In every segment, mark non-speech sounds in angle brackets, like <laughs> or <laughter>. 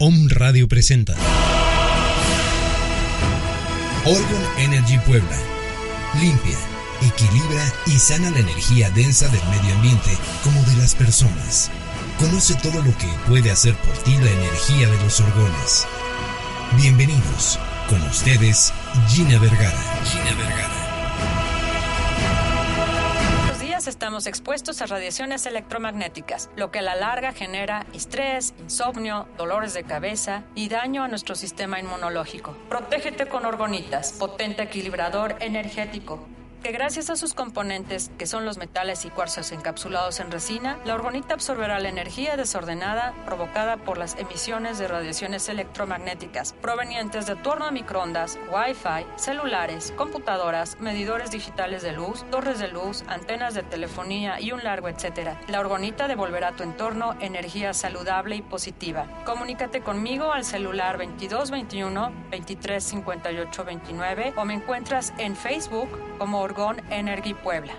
Om Radio presenta Orgon Energy Puebla. Limpia, equilibra y sana la energía densa del medio ambiente como de las personas. Conoce todo lo que puede hacer por ti la energía de los orgones. Bienvenidos. Con ustedes, Gina Vergara. Gina Vergara. Estamos expuestos a radiaciones electromagnéticas, lo que a la larga genera estrés, insomnio, dolores de cabeza y daño a nuestro sistema inmunológico. Protégete con Orgonitas, potente equilibrador energético que gracias a sus componentes, que son los metales y cuarzos encapsulados en resina, la orgonita absorberá la energía desordenada provocada por las emisiones de radiaciones electromagnéticas provenientes de torno a microondas, Wi-Fi, celulares, computadoras, medidores digitales de luz, torres de luz, antenas de telefonía y un largo etcétera. La orgonita devolverá a tu entorno energía saludable y positiva. Comunícate conmigo al celular 2221 2358 29 o me encuentras en Facebook como Energy Puebla.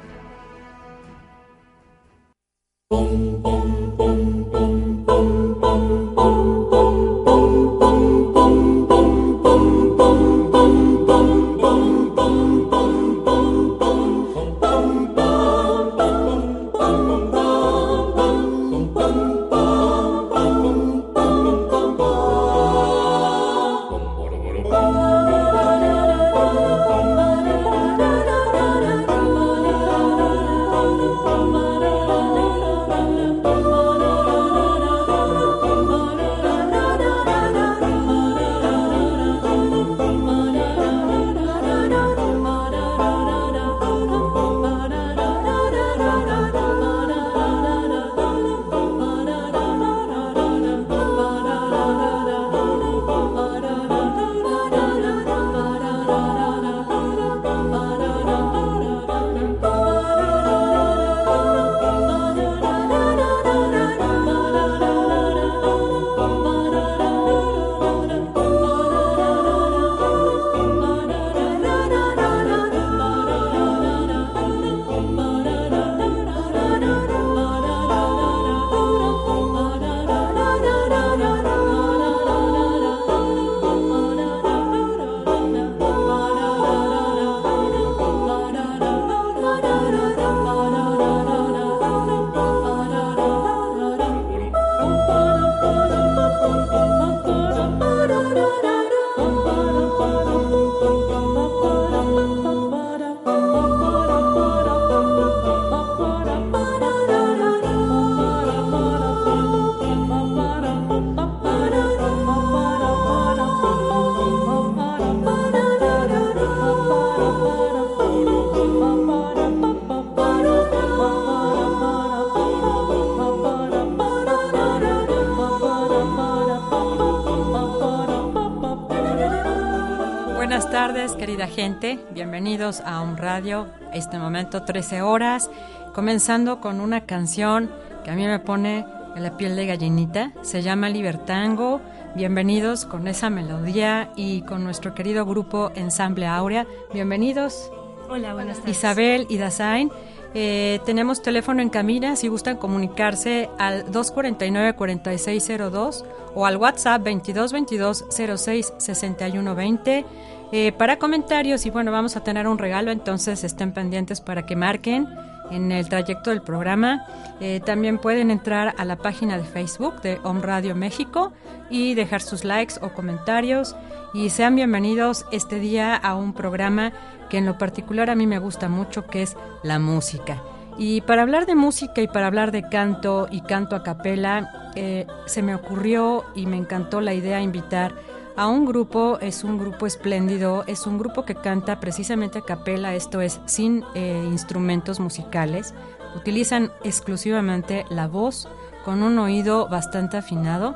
Querida gente. Bienvenidos a un radio. Este momento 13 horas, comenzando con una canción que a mí me pone en la piel de gallinita. Se llama Libertango. Bienvenidos con esa melodía y con nuestro querido grupo Ensamble Aurea. Bienvenidos. Hola, buenas tardes. Isabel y Dasain. Eh, tenemos teléfono en cabina si gustan comunicarse al 249-4602 o al WhatsApp 2222-066120 eh, para comentarios. Y bueno, vamos a tener un regalo, entonces estén pendientes para que marquen en el trayecto del programa. Eh, también pueden entrar a la página de Facebook de Home Radio México y dejar sus likes o comentarios. Y sean bienvenidos este día a un programa que en lo particular a mí me gusta mucho, que es la música. Y para hablar de música y para hablar de canto y canto a capela, eh, se me ocurrió y me encantó la idea de invitar a un grupo, es un grupo espléndido, es un grupo que canta precisamente a capela, esto es sin eh, instrumentos musicales, utilizan exclusivamente la voz con un oído bastante afinado.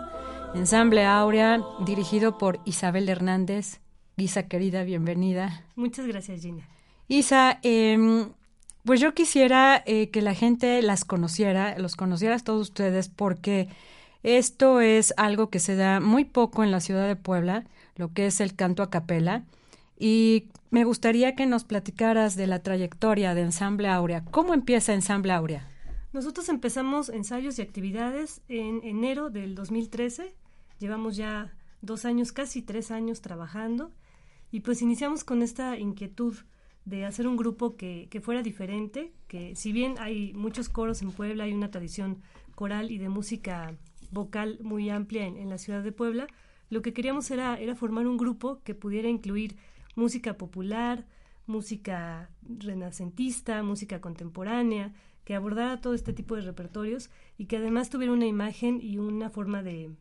Ensamble Aurea, dirigido por Isabel Hernández. Isa, querida, bienvenida. Muchas gracias, Gina. Isa, em, pues yo quisiera eh, que la gente las conociera, los conocieras todos ustedes, porque esto es algo que se da muy poco en la ciudad de Puebla, lo que es el canto a capela. Y me gustaría que nos platicaras de la trayectoria de Ensamble Aurea. ¿Cómo empieza Ensamble Aurea? Nosotros empezamos ensayos y actividades en enero del 2013. Llevamos ya dos años, casi tres años trabajando. Y pues iniciamos con esta inquietud de hacer un grupo que, que, fuera diferente, que si bien hay muchos coros en Puebla, hay una tradición coral y de música vocal muy amplia en, la ciudad de Puebla, lo que queríamos era, formar un grupo que pudiera incluir música popular, música renacentista, música contemporánea, que abordara todo este tipo de repertorios y que además tuviera una imagen y una forma de,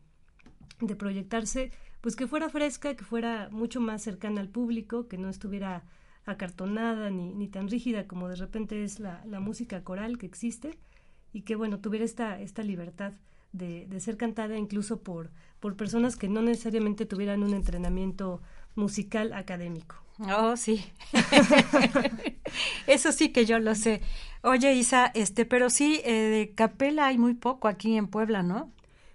de proyectarse, pues que fuera fresca, que fuera mucho más cercana al público, que no estuviera acartonada ni, tan rígida como de repente es la, música coral que existe y que bueno, tuviera esta libertad de, de, ser cantada incluso por, por personas que no necesariamente tuvieran un entrenamiento musical académico. Oh, sí. <laughs> Eso sí que yo lo sé. Oye, Isa, este, pero sí, eh, de capela hay muy poco aquí en Puebla, ¿no?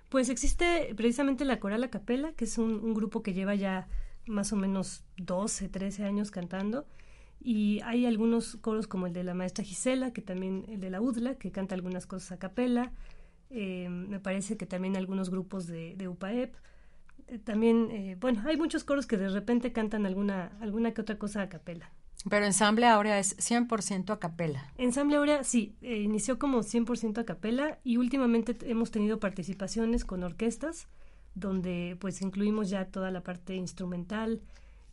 Pues existe precisamente la Coral a Capela, que es un, un, grupo que lleva ya más o menos 12, 13 años cantando. Y hay algunos coros como el de la maestra Gisela, que también el de la UDLA, que canta algunas cosas a capela. Eh, me parece que también algunos grupos de, de UPAEP. Eh, también, eh, bueno, hay muchos coros que de repente cantan alguna, alguna que otra cosa a capela. Pero Ensamble Aurea es 100% a capela. Ensamble Aurea, sí, inició como 100% a capela y últimamente hemos tenido participaciones con orquestas donde pues incluimos ya toda la parte instrumental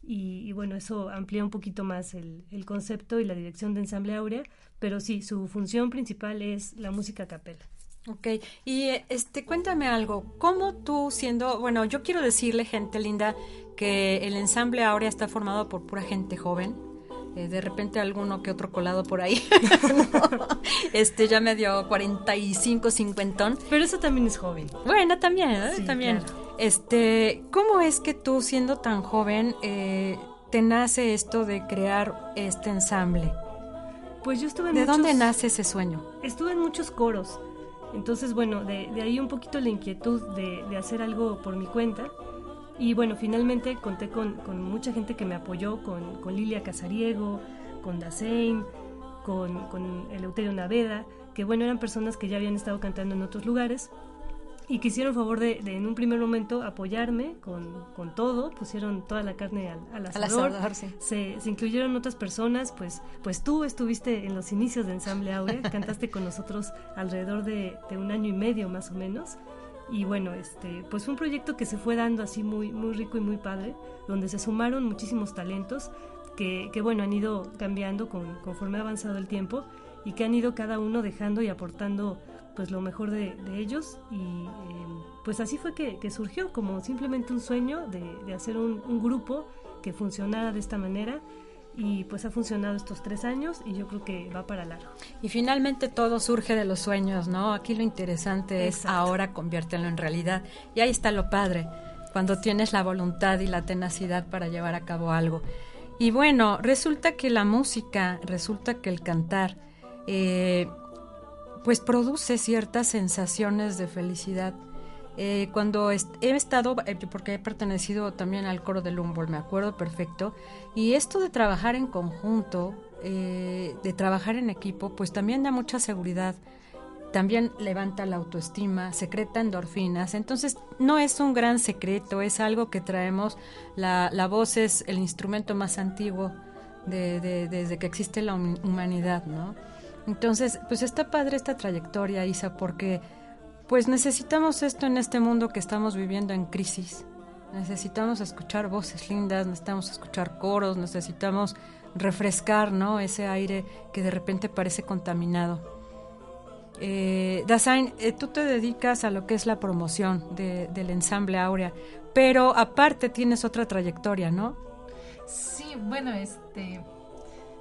y, y bueno, eso amplía un poquito más el, el, concepto y la dirección de Ensamble Aurea, pero sí, su función principal es la música a capela. Ok, y este, cuéntame algo, ¿cómo tú siendo, bueno, yo quiero decirle, gente linda, que el ensamble Aurea está formado por pura gente joven, eh, de repente alguno que otro colado por ahí. <laughs> no, este ya me dio 45, 50. Pero eso también es joven. Bueno, también, ¿eh? sí, también. Claro. Este, ¿cómo es que tú siendo tan joven eh, te nace esto de crear este ensamble? Pues yo estuve en ¿De muchos, dónde nace ese sueño? Estuve en muchos coros. Entonces, bueno, de, de ahí un poquito la inquietud de, de hacer algo por mi cuenta. Y bueno, finalmente conté con, con mucha gente que me apoyó, con, con Lilia Casariego, con Dasein, con, con Eleuterio Naveda, que bueno, eran personas que ya habían estado cantando en otros lugares y que hicieron favor de, de en un primer momento apoyarme con, con, todo, pusieron toda la carne al, al asador, al asador sí. se, se, incluyeron otras personas, pues, pues tú estuviste en los inicios de Ensamble Aurea, <laughs> cantaste con nosotros alrededor de, de un año y medio más o menos, y bueno, este, pues fue un proyecto que se fue dando así muy, muy rico y muy padre, donde se sumaron muchísimos talentos que, que bueno, han ido cambiando con, conforme ha avanzado el tiempo y que han ido cada uno dejando y aportando pues lo mejor de, de ellos y eh, pues así fue que, que, surgió como simplemente un sueño de, de hacer un, un grupo que funcionara de esta manera y pues ha funcionado estos tres años y yo creo que va para largo. Y finalmente todo surge de los sueños, ¿no? Aquí lo interesante Exacto. es ahora conviértelo en realidad. Y ahí está lo padre, cuando tienes la voluntad y la tenacidad para llevar a cabo algo. Y bueno, resulta que la música, resulta que el cantar, eh, pues produce ciertas sensaciones de felicidad. Eh, cuando he estado, eh, porque he pertenecido también al coro del Humboldt, me acuerdo perfecto, y esto de trabajar en conjunto, eh, de trabajar en equipo, pues también da mucha seguridad, también levanta la autoestima, secreta endorfinas, entonces no es un gran secreto, es algo que traemos, la, la voz es el instrumento más antiguo de, de, desde que existe la humanidad, ¿no? Entonces, pues está padre esta trayectoria, Isa, porque pues necesitamos esto en este mundo que estamos viviendo en crisis. Necesitamos escuchar voces lindas, necesitamos escuchar coros, necesitamos refrescar, ¿no? Ese aire que de repente parece contaminado. Eh, Dasein, eh, tú te dedicas a lo que es la promoción de, del ensamble Aurea, pero aparte tienes otra trayectoria, ¿no? Sí, bueno, este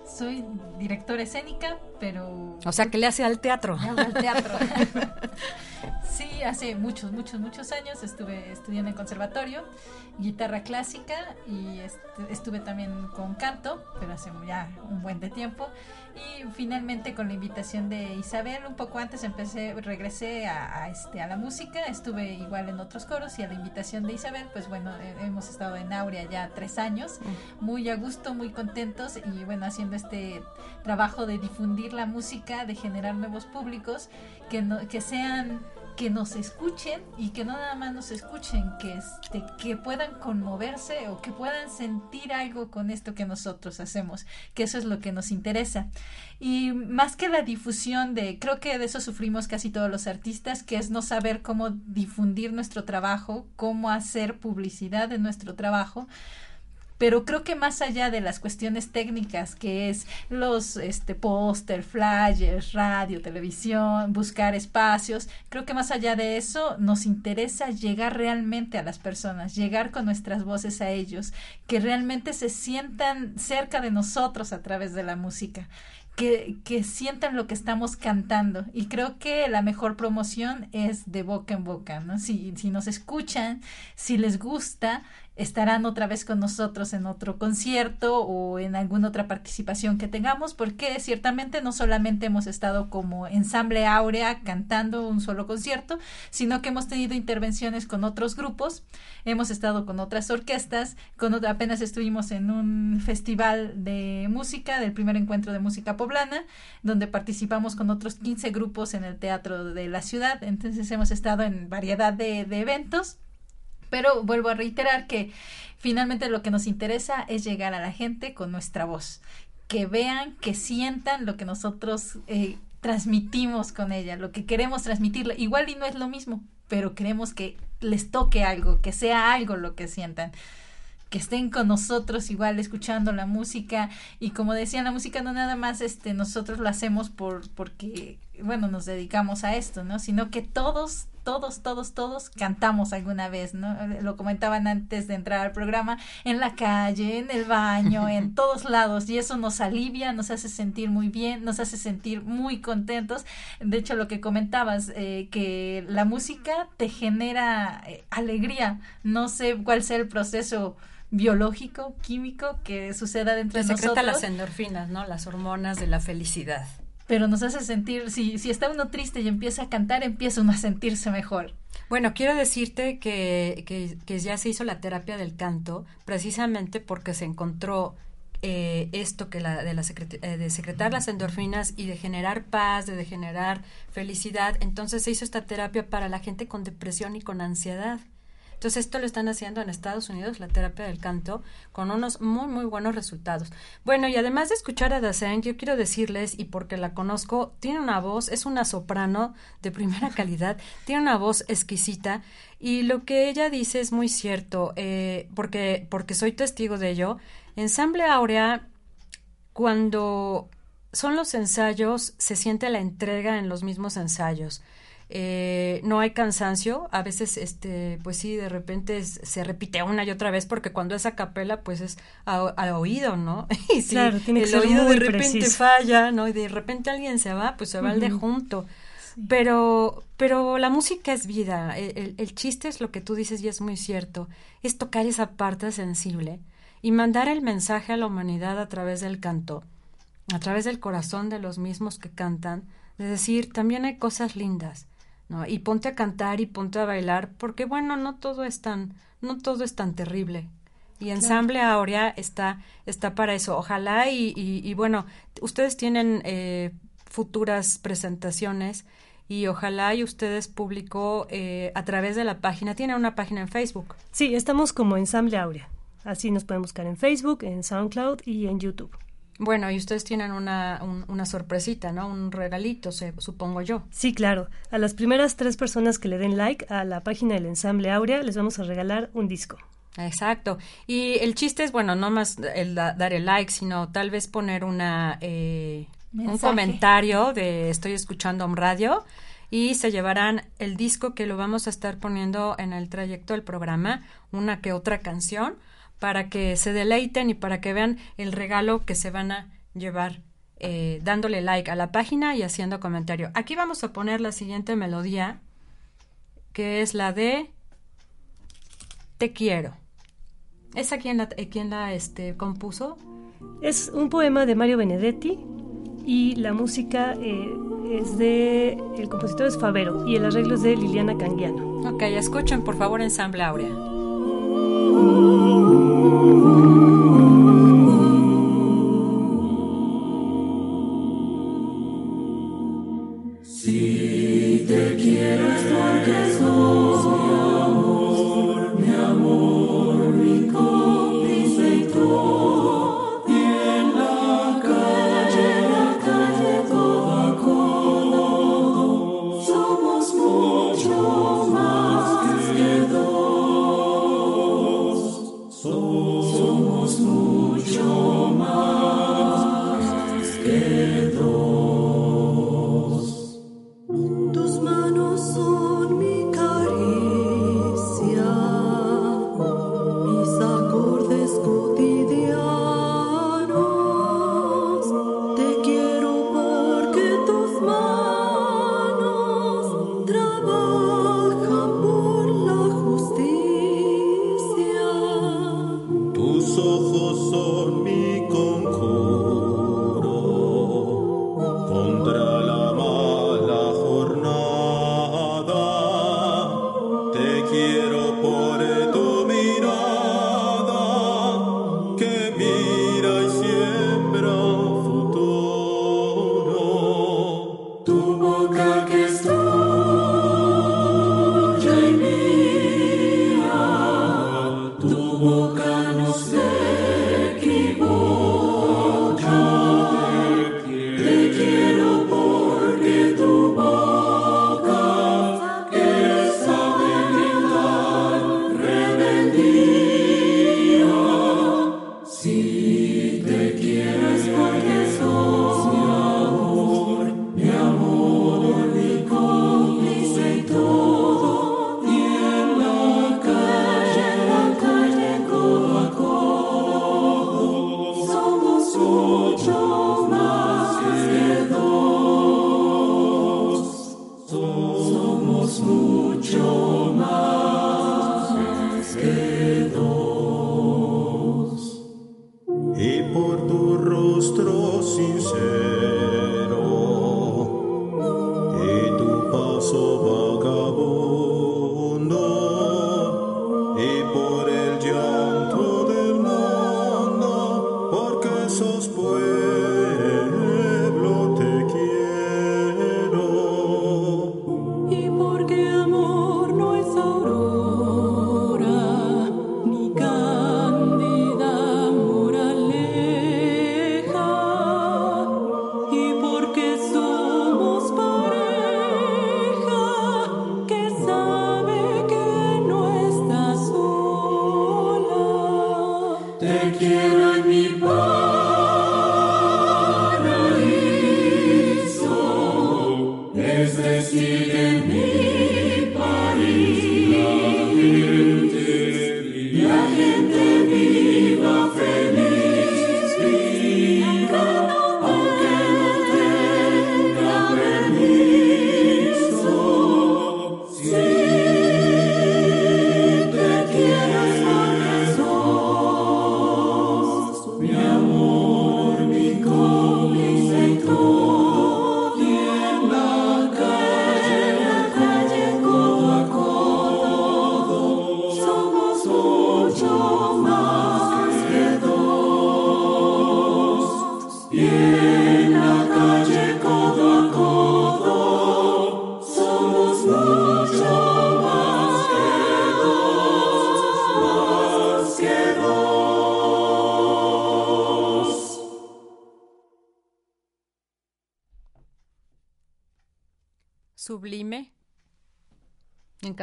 soy directora escénica, pero... O sea, que le hace al teatro. al teatro. <laughs> <laughs> sí, hace muchos, muchos, muchos años estuve estudiando en conservatorio, guitarra clásica y estuve también con canto, pero hace ya un buen de tiempo. Y finalmente con la invitación de Isabel, un poco antes empecé, regresé a, este, a la música, estuve igual en otros coros y a la invitación de Isabel, pues bueno, eh, hemos estado en Aurea ya tres años, mm. muy a gusto, muy contentos y bueno, haciendo este trabajo de difundir la música, de generar nuevos públicos que, no, que sean que nos escuchen y que no nada más nos escuchen, que, este, que puedan conmoverse o que puedan sentir algo con esto que nosotros hacemos, que eso es lo que nos interesa. Y más que la difusión de, creo que de eso sufrimos casi todos los artistas, que es no saber cómo difundir nuestro trabajo, cómo hacer publicidad de nuestro trabajo, pero creo que más allá de las cuestiones técnicas que es los este póster, flyers, radio, televisión, buscar espacios, creo que más allá de eso nos interesa llegar realmente a las personas, llegar con nuestras voces a ellos, que realmente se sientan cerca de nosotros a través de la música. Que, que, sientan lo que estamos cantando. Y creo que la mejor promoción es de boca en boca, ¿no? Si, si nos escuchan, si les gusta, estarán otra vez con nosotros en otro concierto o en alguna otra participación que tengamos, porque ciertamente no solamente hemos estado como ensamble áurea cantando un solo concierto, sino que hemos tenido intervenciones con otros grupos, hemos estado con otras orquestas, con apenas estuvimos en un festival de música, del primer encuentro de música poblana, donde participamos con otros 15 grupos en el teatro de la ciudad, entonces hemos estado en variedad de, de eventos pero vuelvo a reiterar que finalmente lo que nos interesa es llegar a la gente con nuestra voz, que vean, que sientan lo que nosotros eh, transmitimos con ella, lo que queremos transmitirle. Igual y no es lo mismo, pero queremos que les toque algo, que sea algo lo que sientan que estén con nosotros igual escuchando la música y como decía la música no nada más este nosotros lo hacemos por porque bueno nos dedicamos a esto no sino que todos todos, todos, todos cantamos alguna vez, ¿no? Lo comentaban antes de entrar al programa, en la calle, en el baño, <laughs> en todos lados, y eso nos alivia, nos hace sentir muy bien, nos hace sentir muy contentos. De hecho, lo que comentabas, eh, que la música te genera eh, alegría, no sé cuál sea el proceso biológico, químico que suceda dentro de nosotros. las endorfinas, ¿no? Las hormonas de la felicidad pero nos hace sentir, si, si está uno triste y empieza a cantar, empieza uno a sentirse mejor. Bueno, quiero decirte que, que, que ya se hizo la terapia del canto precisamente porque se encontró eh, esto que la, de, la eh, de secretar las endorfinas y de generar paz, de generar felicidad. Entonces se hizo esta terapia para la gente con depresión y con ansiedad. Entonces esto lo están haciendo en Estados Unidos, la terapia del canto, con unos muy, muy buenos resultados. Bueno, y además de escuchar a Dasein, yo quiero decirles, y porque la conozco, tiene una voz, es una soprano de primera <laughs> calidad, tiene una voz exquisita, y lo que ella dice es muy cierto, eh, porque, porque soy testigo de ello. Ensamble Aurea, cuando son los ensayos, se siente la entrega en los mismos ensayos. Eh, no hay cansancio, a veces, este, pues sí, de repente se repite una y otra vez porque cuando es a capela, pues es a, oído, ¿no? <laughs> Y si claro, tiene el oído de repente falla, ¿no? Y de repente alguien se va, pues se va al de junto. Pero, pero la música es vida. El, el, chiste es lo que tú dices y es muy cierto. Es tocar esa parte sensible y mandar el mensaje a la humanidad a través del canto, a través del corazón de los mismos que cantan, de decir, también hay cosas lindas ¿no? Y ponte a cantar y ponte a bailar, porque bueno, no todo es tan, no todo es tan terrible. Y Ensamble Aurea está, está para eso. Ojalá y, y, bueno, ustedes tienen eh, futuras presentaciones y ojalá y ustedes público eh, a través de la página. ¿Tienen una página en Facebook? Sí, estamos como Ensamble Aurea. Así nos pueden buscar en Facebook, en SoundCloud y en YouTube. Bueno, y ustedes tienen una, una sorpresita, ¿no? Un regalito, supongo yo. Sí, claro. A las primeras tres personas que le den like a la página del ensamble Aurea les vamos a regalar un disco. Exacto. Y el chiste es, bueno, no más el dar el like, sino tal vez poner una eh, un comentario de estoy escuchando un radio y se llevarán el disco que lo vamos a estar poniendo en el trayecto del programa, una que otra canción para que se deleiten y para que vean el regalo que se van a llevar eh, dándole like a la página y haciendo comentario. Aquí vamos a poner la siguiente melodía, que es la de Te quiero. ¿Esa quién la, eh, quién la este, compuso? Es un poema de Mario Benedetti y la música eh, es de el compositor es Favero y el arreglo es de Liliana Canguiano. Ok, escuchen por favor Ensamble Aurea. Tus Te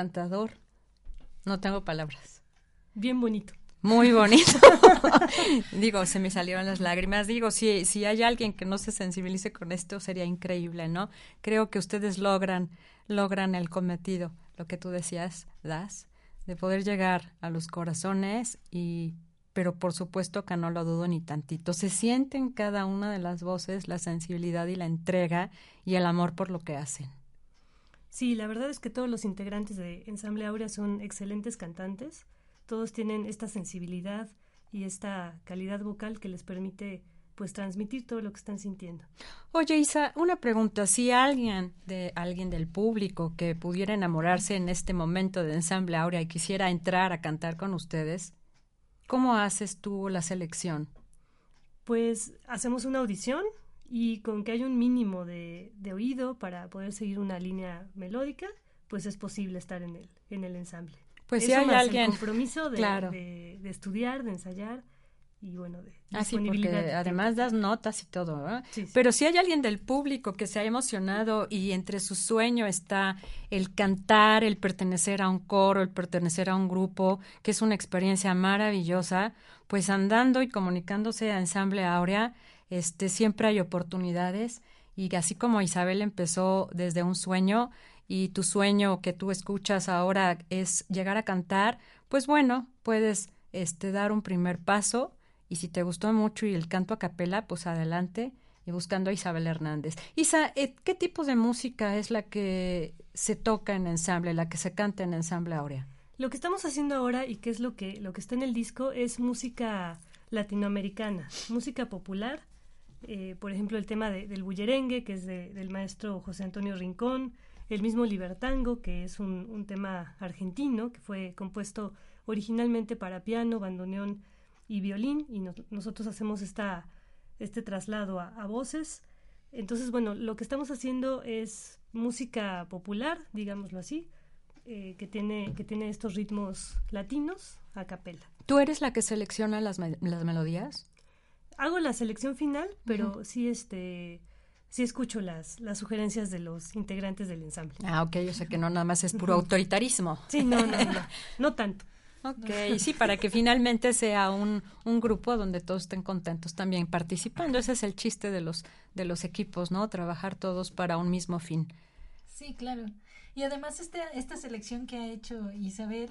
encantador. No tengo palabras. Bien bonito. Muy <laughs> bonito. Digo, se me salieron las lágrimas. Digo, si, si hay alguien que no se sensibilice con esto, sería increíble, ¿no? Creo que ustedes logran, logran el cometido, lo que tú decías, Das, de poder llegar a los corazones y pero por supuesto que no lo dudo ni tantito. Se siente en cada una de las voces la sensibilidad y la entrega y el amor por lo que hacen. Sí, la verdad es que todos los integrantes de Ensamble Aurea son excelentes cantantes. Todos tienen esta sensibilidad y esta calidad vocal que les permite pues transmitir todo lo que están sintiendo. Oye, Isa, una pregunta, si alguien de alguien del público que pudiera enamorarse en este momento de Ensamble Aurea y quisiera entrar a cantar con ustedes, ¿cómo haces tú la selección? Pues hacemos una audición y con que haya un mínimo de, de oído para poder seguir una línea melódica, pues es posible estar en el, en el ensamble. Pues si hay más alguien. el compromiso de, Claro. de, de estudiar, de ensayar y bueno, de Ah, sí, porque además das notas y todo. Sí, sí. Pero si hay alguien del público que se ha emocionado y entre su sueño está el cantar, el pertenecer a un coro, el pertenecer a un grupo, que es una experiencia maravillosa, pues andando y comunicándose a Ensamble Aurea, este, siempre hay oportunidades y así como Isabel empezó desde un sueño y tu sueño que tú escuchas ahora es llegar a cantar, pues bueno, puedes este, dar un primer paso y si te gustó mucho y el canto a capela, pues adelante y buscando a Isabel Hernández. Isa, eh, ¿qué tipo de música es la que se toca en ensamble, la que se canta en ensamble Aurea? Lo que estamos haciendo ahora y que es lo que, lo que está en el disco es música latinoamericana, música popular. Eh, por ejemplo, el tema de- del bullerengue, que es de- del maestro José Antonio Rincón, el mismo Libertango, que es un, un tema argentino, que fue compuesto originalmente para piano, bandoneón y violín, y nos- nosotros hacemos esta, este traslado a, voces. Entonces, bueno, lo que estamos haciendo es música popular, digámoslo así, eh, que, tiene, que tiene estos ritmos latinos a capela. ¿Tú eres la que selecciona las, las melodías? Hago la selección final, pero sí, este, sí escucho las, las sugerencias de los integrantes del ensamble. Ah, ok, yo sé que no nada más es puro autoritarismo. Sí, no, no, no, <laughs> no tanto. Ok, sí, para que finalmente sea un, un grupo donde todos estén contentos también participando. Ese es el chiste de los, de los equipos, ¿no? Trabajar todos para un mismo fin. Sí, claro. Y además esta, esta selección que ha hecho Isabel,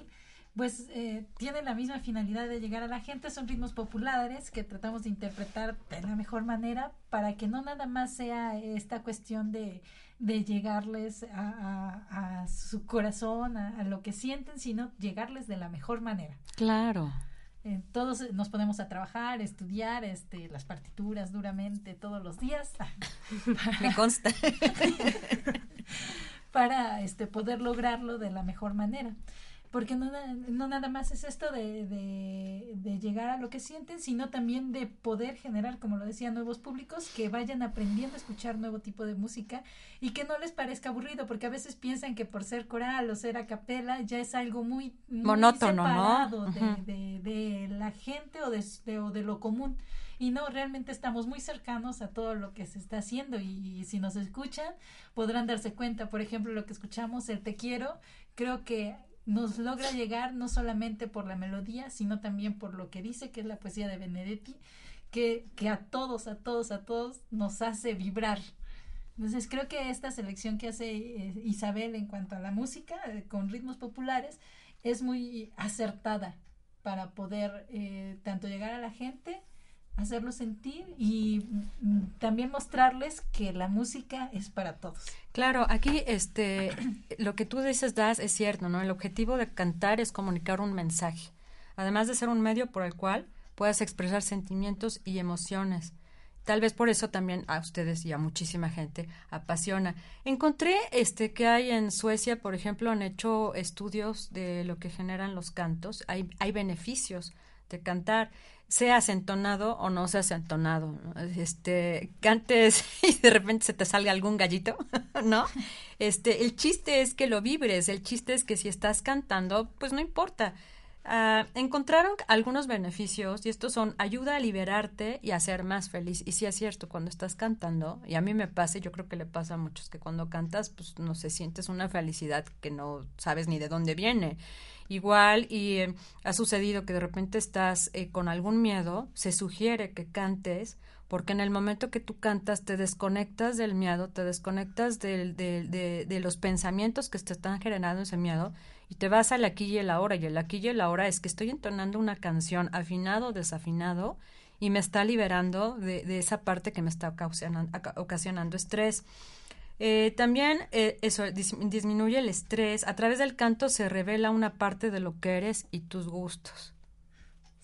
pues eh, tiene la misma finalidad de llegar a la gente. Son ritmos populares que tratamos de interpretar de la mejor manera para que no nada más sea esta cuestión de, de llegarles a, a- a su corazón, a, a lo que sienten, sino llegarles de la mejor manera. Claro. Eh, todos nos ponemos a trabajar, estudiar este, las partituras duramente todos los días. <laughs> Me consta. <laughs> para este poder lograrlo de la mejor manera porque no, no nada más es esto de, de, de llegar a lo que sienten, sino también de poder generar, como lo decía, nuevos públicos que vayan aprendiendo a escuchar nuevo tipo de música y que no les parezca aburrido, porque a veces piensan que por ser coral o ser a capela ya es algo muy, muy Monótono, ¿no? de, Ujú. de, de la gente o de, de- o de lo común. Y no, realmente estamos muy cercanos a todo lo que se está haciendo y, y si nos escuchan podrán darse cuenta, por ejemplo, lo que escuchamos, el Te Quiero, creo que nos logra llegar no solamente por la melodía, sino también por lo que dice, que es la poesía de Benedetti, que, que a todos, a todos, a todos nos hace vibrar. Entonces creo que esta selección que hace eh, Isabel en cuanto a la música, eh, con ritmos populares, es muy acertada para poder eh, tanto llegar a la gente, hacerlo sentir y mm, también mostrarles que la música es para todos. Claro, aquí este <clears throat> lo que tú dices das es cierto, ¿no? El objetivo de cantar es comunicar un mensaje, además de ser un medio por el cual puedas expresar sentimientos y emociones. Tal vez por eso también a ustedes y a muchísima gente apasiona. Encontré este que hay en Suecia, por ejemplo, han hecho estudios de lo que generan los cantos. Hay, hay beneficios de cantar, seas entonado o no seas entonado. Este, cantes <laughs> y de repente se te salga algún gallito, <laughs> ¿no? Este, el chiste es que lo vibres, el chiste es que si estás cantando, pues no importa. Ah, encontraron algunos beneficios y estos son ayuda a liberarte y a ser más feliz. Y sí es cierto, cuando estás cantando, y a mí me pasa, yo creo que le pasa a muchos, que cuando cantas, pues no sé, sientes una felicidad que no sabes ni de dónde viene. Igual, y eh, ha sucedido que de repente estás eh, con algún miedo, se sugiere que cantes, porque en el momento que tú cantas te desconectas del miedo, te desconectas del- del- de, de los pensamientos que te están generando ese miedo y te vas al aquí y el ahora, y el aquí y el ahora es que estoy entonando una canción afinado o desafinado y me está liberando de, de esa parte que me está ocasionando, estrés. Eh, también eh, eso dis- disminuye el estrés. A través del canto se revela una parte de lo que eres y tus gustos.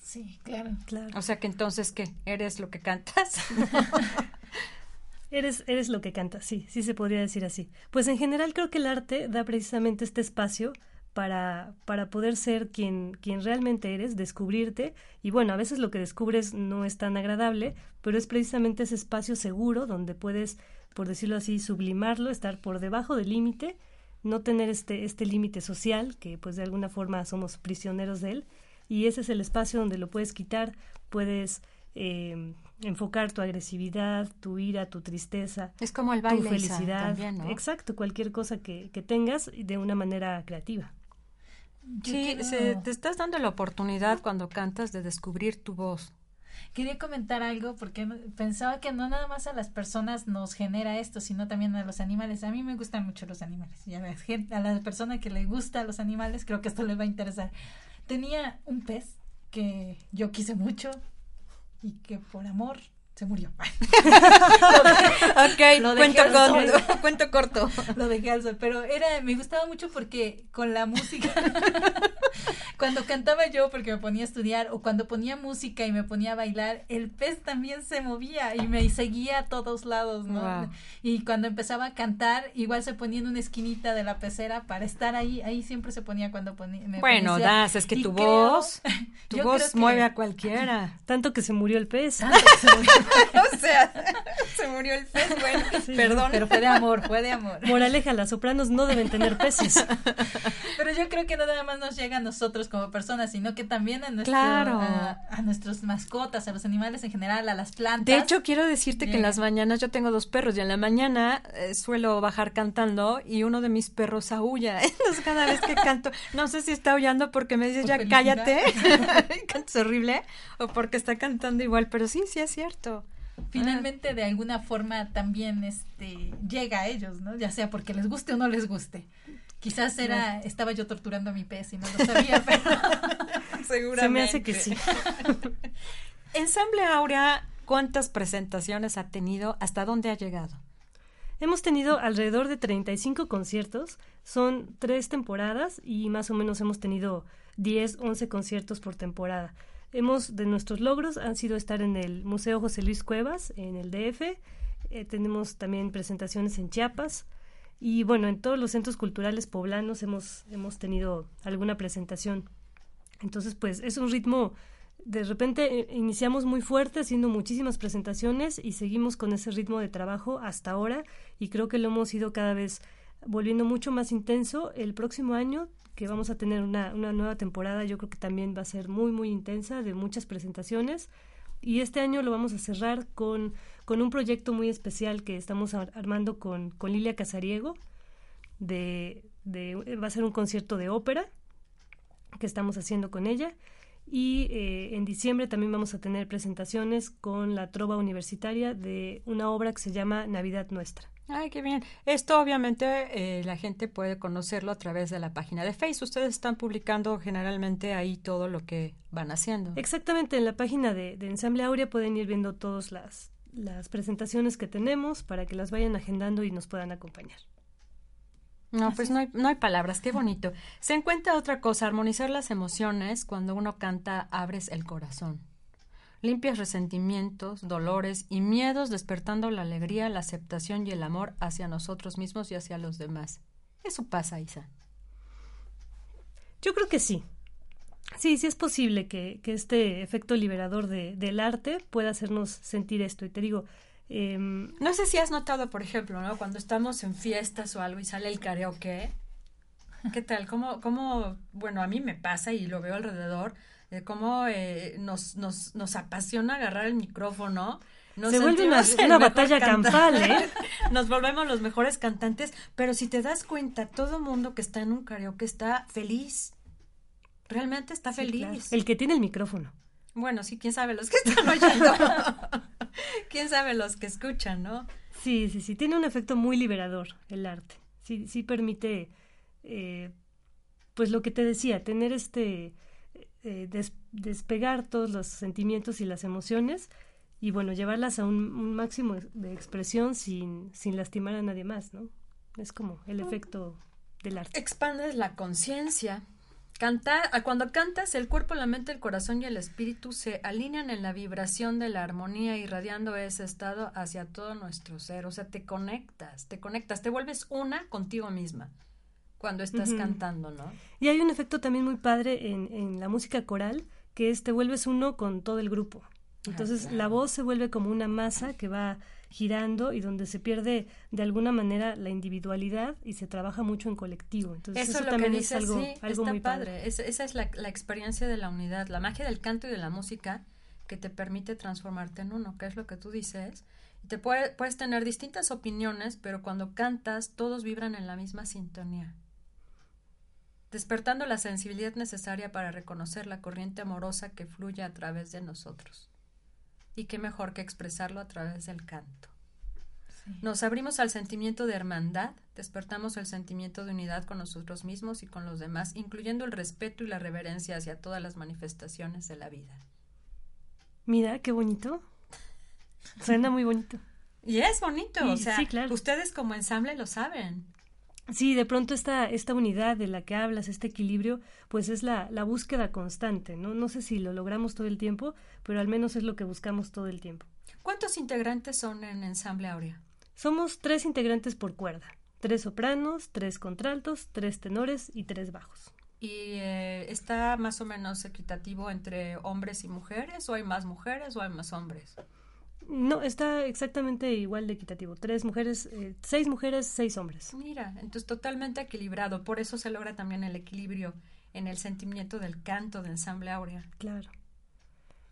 Sí, claro. Claro. O sea que entonces, ¿qué? ¿Eres lo que cantas? <laughs> <laughs> Eres, eres lo que cantas, sí, sí se podría decir así. Pues en general creo que el arte da precisamente este espacio para, para poder ser quien, quien realmente eres, descubrirte. Y bueno, a veces lo que descubres no es tan agradable, pero es precisamente ese espacio seguro donde puedes, por decirlo así, sublimarlo, estar por debajo del límite, no tener este, este límite social, que pues de alguna forma somos prisioneros de él. Y ese es el espacio donde lo puedes quitar, puedes eh, enfocar tu agresividad, tu ira, tu tristeza, es como el tu baile, Isa, felicidad. también, ¿no? Exacto, cualquier cosa que, que tengas y de una manera creativa. Sí, quiero- se- te estás dando la oportunidad cuando cantas de descubrir tu voz. Quería comentar algo porque pensaba que no nada más a las personas nos genera esto, sino también a los animales. A mí me gustan mucho los animales y a la, gente, a la persona que le gusta los animales creo que esto les va a interesar. Tenía un pez que yo quise mucho y que por amor se murió. <laughs> ok, Lo cuento corto, <laughs> cuento corto. Lo dejé al sol, pero era, me gustaba mucho porque con la música, <laughs> <laughs> cuando cantaba yo porque me ponía a estudiar o cuando ponía música y me ponía a bailar, el pez también se movía y me seguía a todos lados, ¿no? Wow. Y cuando empezaba a cantar, igual se ponía en una esquinita de la pecera para estar ahí, ahí siempre se ponía cuando ponía. me Bueno, ponía- Das, es que tu creo- voz, <laughs> tu voz que- mueve a cualquiera. Tanto que se murió el pez. Tanto que se murió. <laughs> o sea, se murió el pez, bueno, perdón. Pero fue de amor, fue de amor. Moraleja, las sopranos no deben tener peces. Pero yo creo que nada más nos llega a nosotros como personas, sino que también a, nuestro, Claro. a, a nuestros mascotas, a los animales en general, a las plantas. De hecho, quiero decirte que en las mañanas yo tengo dos perros y en la mañana eh, suelo bajar cantando y uno de mis perros aúlla. <laughs> Entonces cada vez que canto, no sé si está aullando porque me dices Por ya felicidad. cállate, <laughs> <laughs> cantas horrible o porque está cantando igual, pero sí, sí es cierto. finalmente de alguna forma también este llega a ellos, ¿no? Ya sea porque les guste o no les guste. Quizás era estaba yo torturando a mi pez y no lo sabía, <laughs> pero Seguramente. <laughs> Se me hace que sí. <laughs> Ensamble Aurea, ¿cuántas presentaciones ha tenido? ¿Hasta dónde ha llegado? Hemos tenido alrededor de 35 conciertos, son tres temporadas y más o menos hemos tenido 10, 11 conciertos por temporada. Hemos, de nuestros logros, han sido estar en el Museo José Luis Cuevas, en el DF, eh, tenemos también presentaciones en Chiapas y bueno, en todos los centros culturales poblanos hemos, hemos tenido alguna presentación. Entonces, pues es un ritmo, de repente eh, iniciamos muy fuerte haciendo muchísimas presentaciones y seguimos con ese ritmo de trabajo hasta ahora y creo que lo hemos ido cada vez volviendo mucho más intenso. El próximo año, que vamos a tener una, una nueva temporada, yo creo que también va a ser muy, muy intensa, de muchas presentaciones. Y este año lo vamos a cerrar con, con un proyecto muy especial que estamos ar- armando con, con Lilia Casariego. De, de, va a ser un concierto de ópera que estamos haciendo con ella. Y eh, en diciembre también vamos a tener presentaciones con la trova universitaria de una obra que se llama Navidad Nuestra. Ay, qué bien. Esto obviamente eh, la gente puede conocerlo a través de la página de Facebook. Ustedes están publicando generalmente ahí todo lo que van haciendo. Exactamente, en la página de, de Ensamble Aurea pueden ir viendo todas las, las presentaciones que tenemos para que las vayan agendando y nos puedan acompañar. No, pues no hay, no hay palabras, qué bonito. Se encuentra otra cosa, armonizar las emociones. Cuando uno canta, abres el corazón. Limpias resentimientos, dolores y miedos, despertando la alegría, la aceptación y el amor hacia nosotros mismos y hacia los demás. Eso pasa, Isa. Yo creo que sí. Sí, sí es posible que, que este efecto liberador de, del arte pueda hacernos sentir esto. Y te digo, em, No sé si has notado, por ejemplo, ¿no? Cuando estamos en fiestas o algo y sale el karaoke. ¿Qué tal? ¿Cómo, cómo bueno, a mí me pasa y lo veo alrededor, de cómo eh, nos, nos, nos apasiona agarrar el micrófono. Nos Se vuelve una- una batalla campal, ¿eh? <laughs> Nos volvemos los mejores cantantes, pero si te das cuenta, todo mundo que está en un karaoke está feliz. Realmente está sí, feliz. claro. el que tiene el micrófono. Bueno, sí, quién sabe los que están oyendo. <laughs> quién sabe los que escuchan, ¿no? Sí, sí, sí, tiene un efecto muy liberador el arte. Sí, sí permite eh, pues lo que te decía, tener este, eh, des- despegar todos los sentimientos y las emociones y bueno, llevarlas a un, un máximo de expresión sin, sin lastimar a nadie más, ¿no? Es como el efecto del arte. Expandes la conciencia. Cantar, ah, cuando cantas, el cuerpo, la mente, el corazón y el espíritu se alinean en la vibración de la armonía, irradiando ese estado hacia todo nuestro ser. O sea, te conectas, te conectas, te vuelves una contigo misma cuando estás cantando, ¿no? Y hay un efecto también muy padre en, en la música coral, que es te vuelves uno con todo el grupo. Entonces claro. la voz se vuelve como una masa que va girando y donde se pierde de alguna manera la individualidad y se trabaja mucho en colectivo. Entonces eso, Eso, es lo también que es algo, sí, algo está muy padre. padre. Es- esa es la, la experiencia de la unidad, la magia del canto y de la música que te permite transformarte en uno, que es lo que tú dices. Y te puede- puedes tener distintas opiniones, pero cuando cantas todos vibran en la misma sintonía, despertando la sensibilidad necesaria para reconocer la corriente amorosa que fluye a través de nosotros. Y qué mejor que expresarlo a través del canto. Nos abrimos al sentimiento de hermandad, despertamos el sentimiento de unidad con nosotros mismos y con los demás, incluyendo el respeto y la reverencia hacia todas las manifestaciones de la vida. Mira, qué bonito. Suena muy bonito. Y es bonito, Y o sea, sí, claro. ustedes como ensamble lo saben. Sí, de pronto esta, esta unidad de la que hablas, este equilibrio, pues es la, la búsqueda constante, ¿no? No sé si lo logramos todo el tiempo, pero al menos es lo que buscamos todo el tiempo. ¿Cuántos integrantes son en Ensamble Aurea? Somos tres integrantes por cuerda, tres sopranos, tres contraltos, tres tenores y tres bajos. ¿Y eh, está más o menos equitativo entre hombres y mujeres? ¿O hay más mujeres o hay más hombres? No, está exactamente igual de equitativo. Tres mujeres, eh, seis mujeres, seis hombres. Mira, entonces totalmente equilibrado. Por eso se logra también el equilibrio en el sentimiento del canto de Ensamble Aurea. Claro.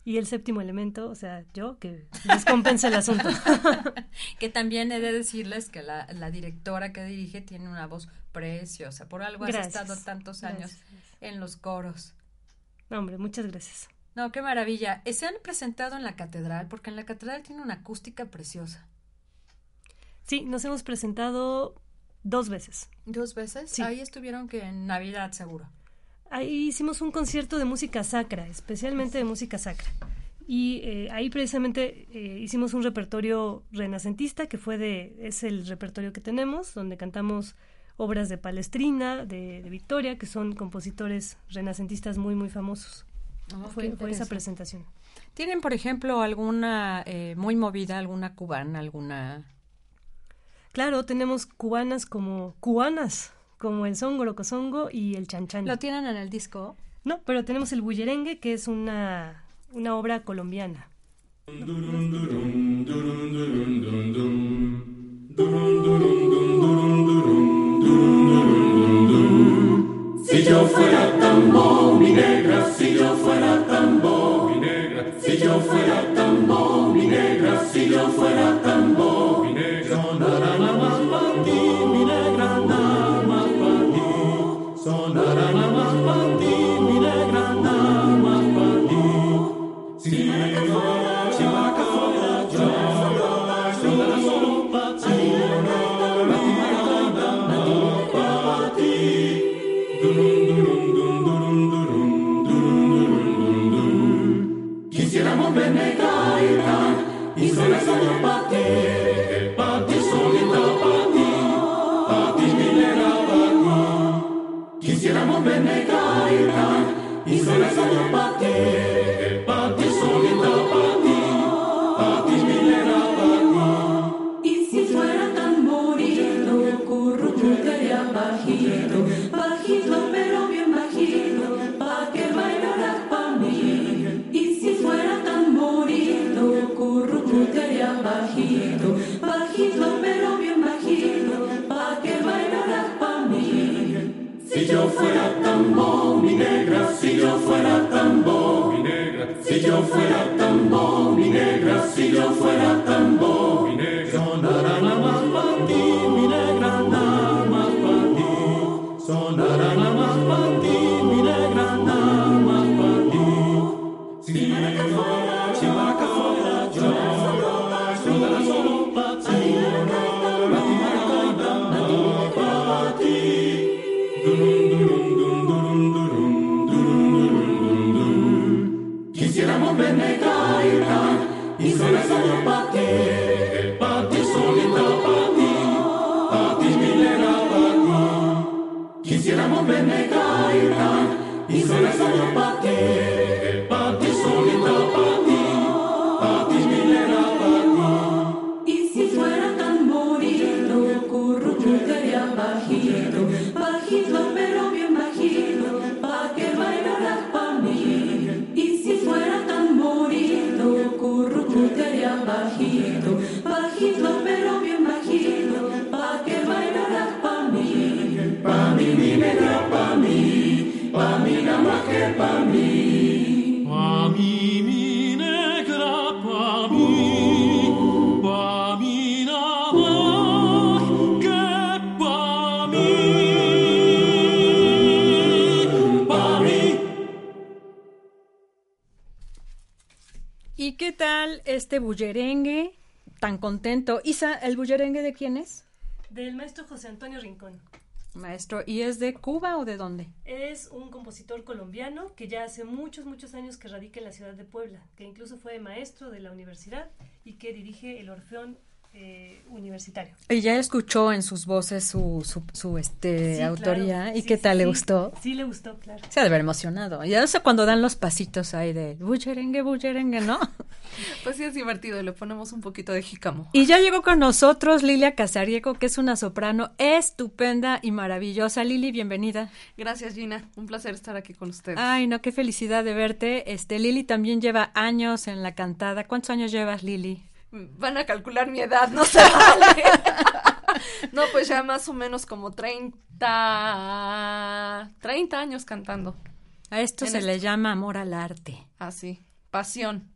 Y el séptimo elemento, o sea, yo, que descompensa el asunto. <laughs> que también he de decirles que la, la directora que dirige tiene una voz preciosa. Por algo has Gracias. estado tantos años Gracias. en los coros. No, hombre, muchas gracias. No, qué maravilla. Eh, Se han presentado en la catedral, porque en la catedral tiene una acústica preciosa. Sí, nos hemos presentado dos veces. ¿Dos veces? Sí. Ahí estuvieron que en Navidad, seguro. Ahí hicimos un concierto de música sacra, especialmente de música sacra. Y eh, ahí precisamente eh, hicimos un repertorio renacentista que fue de, es el repertorio que tenemos, donde cantamos obras de Palestrina, de, de Victoria, que son compositores renacentistas muy, muy famosos. Oh, fue, fue esa presentación. ¿Tienen, por ejemplo, alguna eh, muy movida, alguna cubana, alguna... Claro, tenemos cubanas como cubanas, como el songo, locosongo y el chanchan. ¿Lo tienen en el disco? No, pero tenemos el bullerengue, que es una, una obra colombiana. Y solo solo pa' ti, ¿Y qué tal este bullerengue tan contento? Isa, ¿el bullerengue de quién es? Del maestro José Antonio Rincón. Maestro, ¿y es de Cuba o de dónde? Es un compositor colombiano que ya hace muchos, muchos años que radica en la ciudad de Puebla, que incluso fue maestro de la universidad y que dirige el Orfeón eh, Universitario. Y ya escuchó en sus voces su, su, su, este, Sí, autoría. claro. ¿Y Sí, qué sí, tal le gustó? Sí, le gustó, claro. Se ha de haber emocionado. Ya sé cuando dan los pasitos ahí de bullerengue, bullerengue, ¿no? <laughs> Pues sí es divertido, le ponemos un poquito de jícamo. Y ya llegó con nosotros Lilia Casariego, que es una soprano estupenda y maravillosa. Lili, bienvenida. Gracias Gina, un placer estar aquí con ustedes. Ay, no, qué felicidad de verte. Este, Lili también lleva años en la cantada. ¿Cuántos años llevas, Lili? Van a calcular mi edad, no se vale. <laughs> no, pues ya más o menos como 30, 30 años cantando. A esto En se esto. le llama amor al arte. Así, pasión.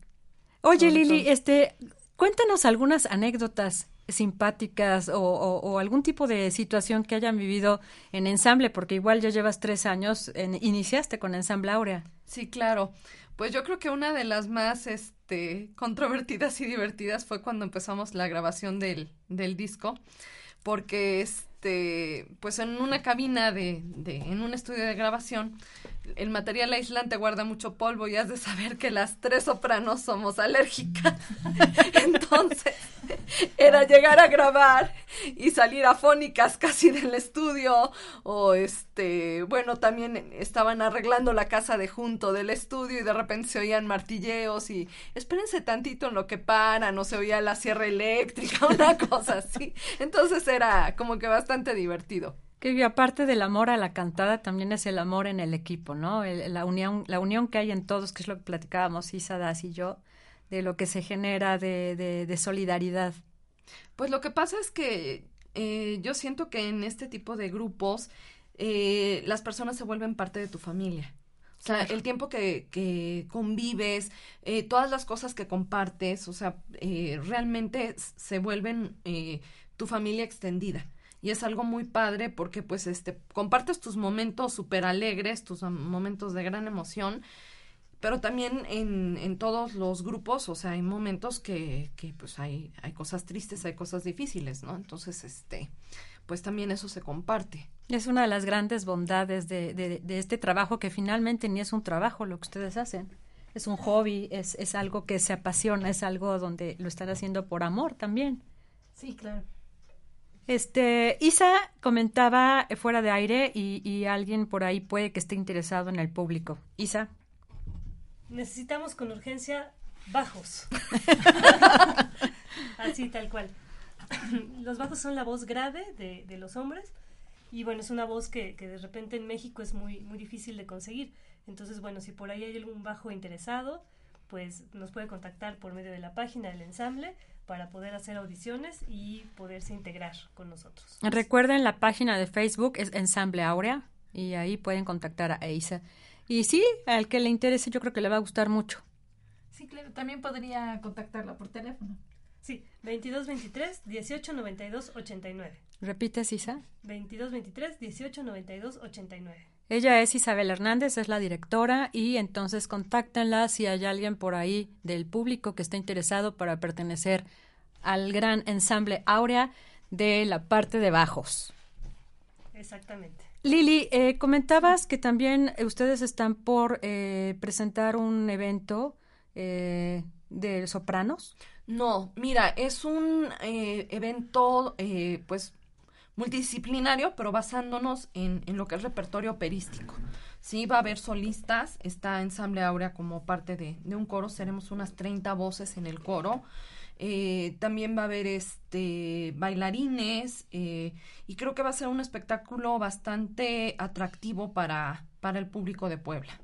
Oye, Lili, todo. este, cuéntanos algunas anécdotas simpáticas o, o- o algún tipo de situación que hayan vivido en ensamble, porque igual ya llevas tres años, en- iniciaste con Ensamble Áurea. Sí, claro. Pues yo creo que una de las más este, controvertidas y divertidas fue cuando empezamos la grabación del, del disco, porque este, pues en una cabina de, de, en un estudio de grabación, el material aislante guarda mucho polvo y has de saber que las tres sopranos somos alérgicas. <laughs> Entonces, era llegar a grabar y salir afónicas casi del estudio o este, bueno, también estaban arreglando la casa de junto del estudio y de repente se oían martilleos y espérense tantito en lo que paran o se oía la sierra eléctrica, <laughs> una cosa así. Entonces era como que bastante divertido. Que aparte del amor a la cantada, también es el amor en el equipo, ¿no? El- la unión, la unión que hay en todos, que es lo que platicábamos Isa, Das y yo, de lo que se genera de, de, de solidaridad. Pues lo que pasa es que eh, yo siento que en este tipo de grupos eh, las personas se vuelven parte de tu familia. O sea, el tiempo que, que convives, eh, todas las cosas que compartes, o sea, eh, realmente se vuelven eh, tu familia extendida. Y es algo muy padre porque pues este compartes tus momentos súper alegres, tus momentos de gran emoción, pero también en, en todos los grupos, o sea, hay momentos que, que pues hay, hay cosas tristes, hay cosas difíciles, ¿no? Entonces, este, pues también eso se comparte. Es una de las grandes bondades de, de, de este trabajo que finalmente ni es un trabajo lo que ustedes hacen. Es un hobby, es, es algo que se apasiona, es algo donde lo están haciendo por amor también. Sí, claro. Este, Isa comentaba fuera de aire y, y alguien por ahí puede que esté interesado en el público. Isa. Necesitamos con urgencia bajos. <laughs> Así, tal cual. Los bajos son la voz grave de, de los hombres y bueno, es una voz que, que de repente en México es muy, muy difícil de conseguir. Entonces, bueno, si por ahí hay algún bajo interesado, pues nos puede contactar por medio de la página del ensamble para poder hacer audiciones y poderse integrar con nosotros. Recuerden la página de Facebook es Ensamble Aurea y ahí pueden contactar a Isa. Y sí, al que le interese yo creo que le va a gustar mucho. Sí, claro. También podría contactarla por teléfono. Sí, 2223 1892 89. ¿Repites, Isa? 2223 1892 89. Ella es Isabel Hernández, es la directora y entonces contáctenla si hay alguien por ahí del público que esté interesado para pertenecer al gran ensamble Aurea de la parte de bajos. Exactamente. Lili, eh, comentabas que también ustedes están por eh, presentar un evento eh, de sopranos. No, mira, es un eh, evento, eh, pues, multidisciplinario, pero basándonos en, lo que es repertorio operístico. Sí, va a haber solistas, está Ensamble Áurea como parte de, de un coro, seremos unas 30 voces en el coro. Eh, también va a haber este bailarines eh, y creo que va a ser un espectáculo bastante atractivo para, para el público de Puebla.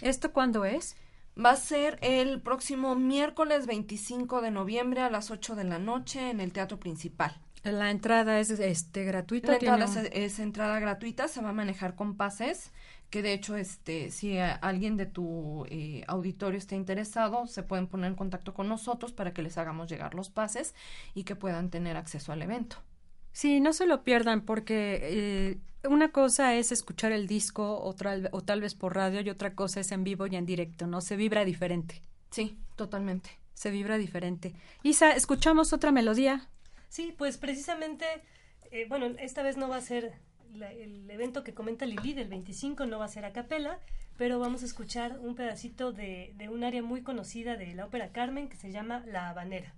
¿Esto cuándo es? Va a ser el próximo miércoles 25 de noviembre a las 8 de la noche en el Teatro Principal. La entrada es este gratuita. La entrada ¿Tiene es, es entrada gratuita, se va a manejar con pases, que de hecho, este, si alguien de tu eh, auditorio está interesado, se pueden poner en contacto con nosotros para que les hagamos llegar los pases y que puedan tener acceso al evento. Sí, no se lo pierdan porque eh, una cosa es escuchar el disco otra, o tal vez por radio y otra cosa es en vivo y en directo, ¿no? Se vibra diferente. Sí, totalmente. Se vibra diferente. Isa, ¿escuchamos otra melodía? Sí, pues precisamente, eh, bueno, esta vez no va a ser el evento que comenta Lili del 25, no va a ser a capela, pero vamos a escuchar un pedacito de, de un área muy conocida de la ópera Carmen que se llama La Habanera.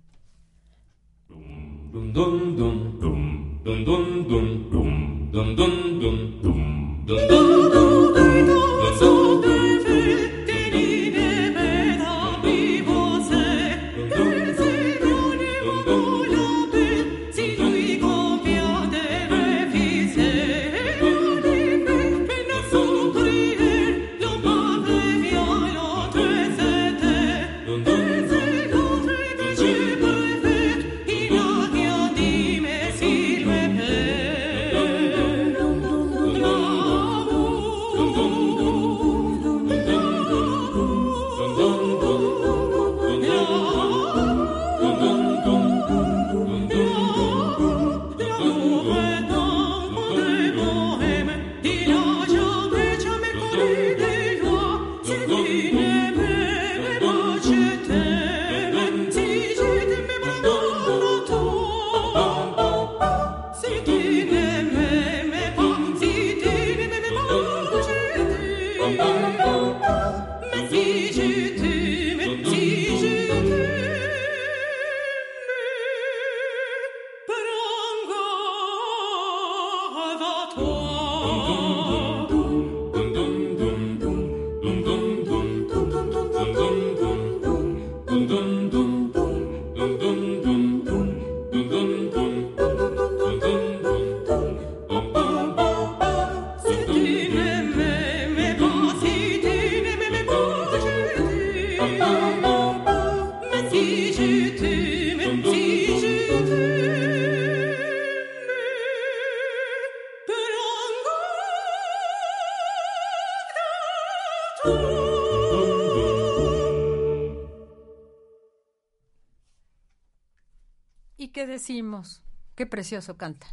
Qué precioso cantan.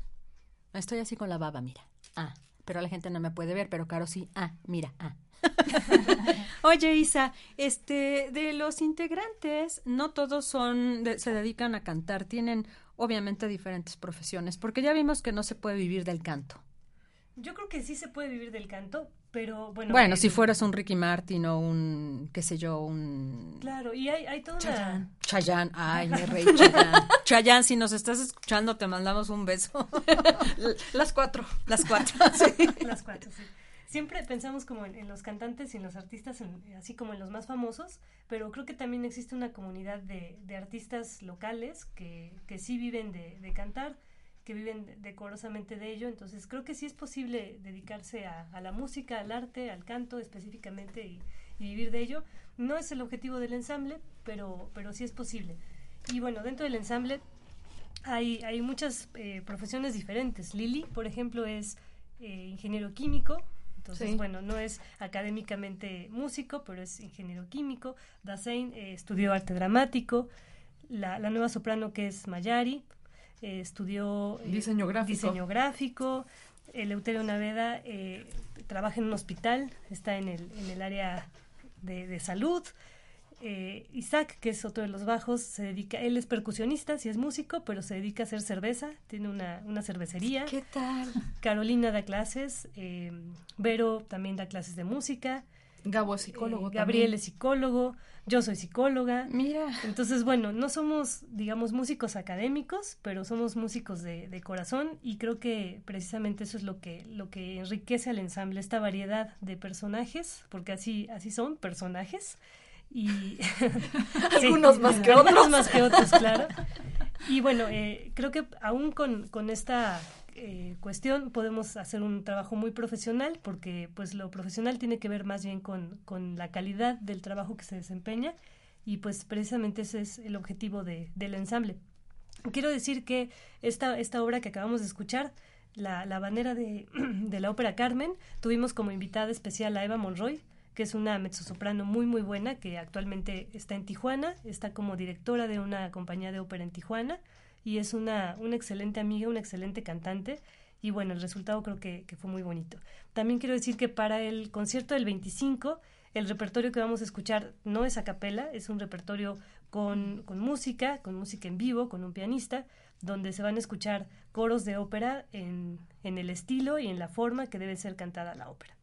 Estoy así con la baba, mira. Ah, pero la gente no me puede ver, pero Caro sí. Ah, mira, ah. <laughs> Oye, Isa, este, de los integrantes, no todos son, de- se dedican a cantar, tienen obviamente diferentes profesiones, porque ya vimos que no se puede vivir del canto. Yo creo que sí se puede vivir del canto, pero bueno. Bueno, eh, si fueras un Ricky Martin o un, qué sé yo, un Claro, y hay, hay toda una... Chayanne, ay, <laughs> Chayanne. Chayanne, si nos estás escuchando, te mandamos un beso. <laughs> Las cuatro. Las cuatro, <laughs> sí. Las cuatro, sí. Siempre pensamos como en, en los cantantes y en los artistas, en- así como en los más famosos, pero creo que también existe una comunidad de, de artistas locales que, que sí viven de, de cantar, que viven de- decorosamente de ello. Entonces creo que sí es posible dedicarse a, a la música, al arte, al canto específicamente y, y vivir de ello. No es el objetivo del ensamble, pero, pero sí es posible. Y bueno, dentro del ensamble hay, hay muchas eh, profesiones diferentes. Lili, por ejemplo, es eh, ingeniero químico. Entonces, Sí. bueno, no es académicamente músico, pero es ingeniero químico. Dasein eh, estudió arte dramático. La, la nueva soprano que es Mayari eh, estudió eh, Diseño gráfico. diseño gráfico. Eleuterio Naveda eh, trabaja en un hospital, está en el, en el área de, de salud. Eh, Isaac, que es otro de los bajos, se dedica, él es percusionista, sí es músico, pero se dedica a hacer cerveza, tiene una, una cervecería. ¿Qué tal? Carolina da clases, eh, Vero también da clases de música, Gabo es psicólogo. Eh, Gabriel es psicólogo, yo soy psicóloga. Mira. Entonces, bueno, no somos, digamos, músicos académicos, pero somos músicos de, de, corazón y creo que precisamente eso es lo que, lo que enriquece al ensamble, esta variedad de personajes, porque así, así son, personajes. Y <laughs> algunos más que otros. Algunos más que otros, claro. Y bueno, eh, creo que aún con, con esta eh, cuestión podemos hacer un trabajo muy profesional porque pues lo profesional tiene que ver más bien con, con la calidad del trabajo que se desempeña y pues precisamente ese es el objetivo de, del ensamble. Quiero decir que esta, esta obra que acabamos de escuchar, la, la banera de, <clears throat> de la ópera Carmen, tuvimos como invitada especial a Eva Monroy, que es una mezzosoprano muy muy buena que actualmente está en Tijuana, está como directora de una compañía de ópera en Tijuana y es una, una excelente amiga, una excelente cantante y bueno, el resultado creo que, que, fue muy bonito. También quiero decir que para el concierto del 25, el repertorio que vamos a escuchar no es a capela, es un repertorio con, con música, con música en vivo, con un pianista, donde se van a escuchar coros de ópera en, en el estilo y en la forma que debe ser cantada la ópera.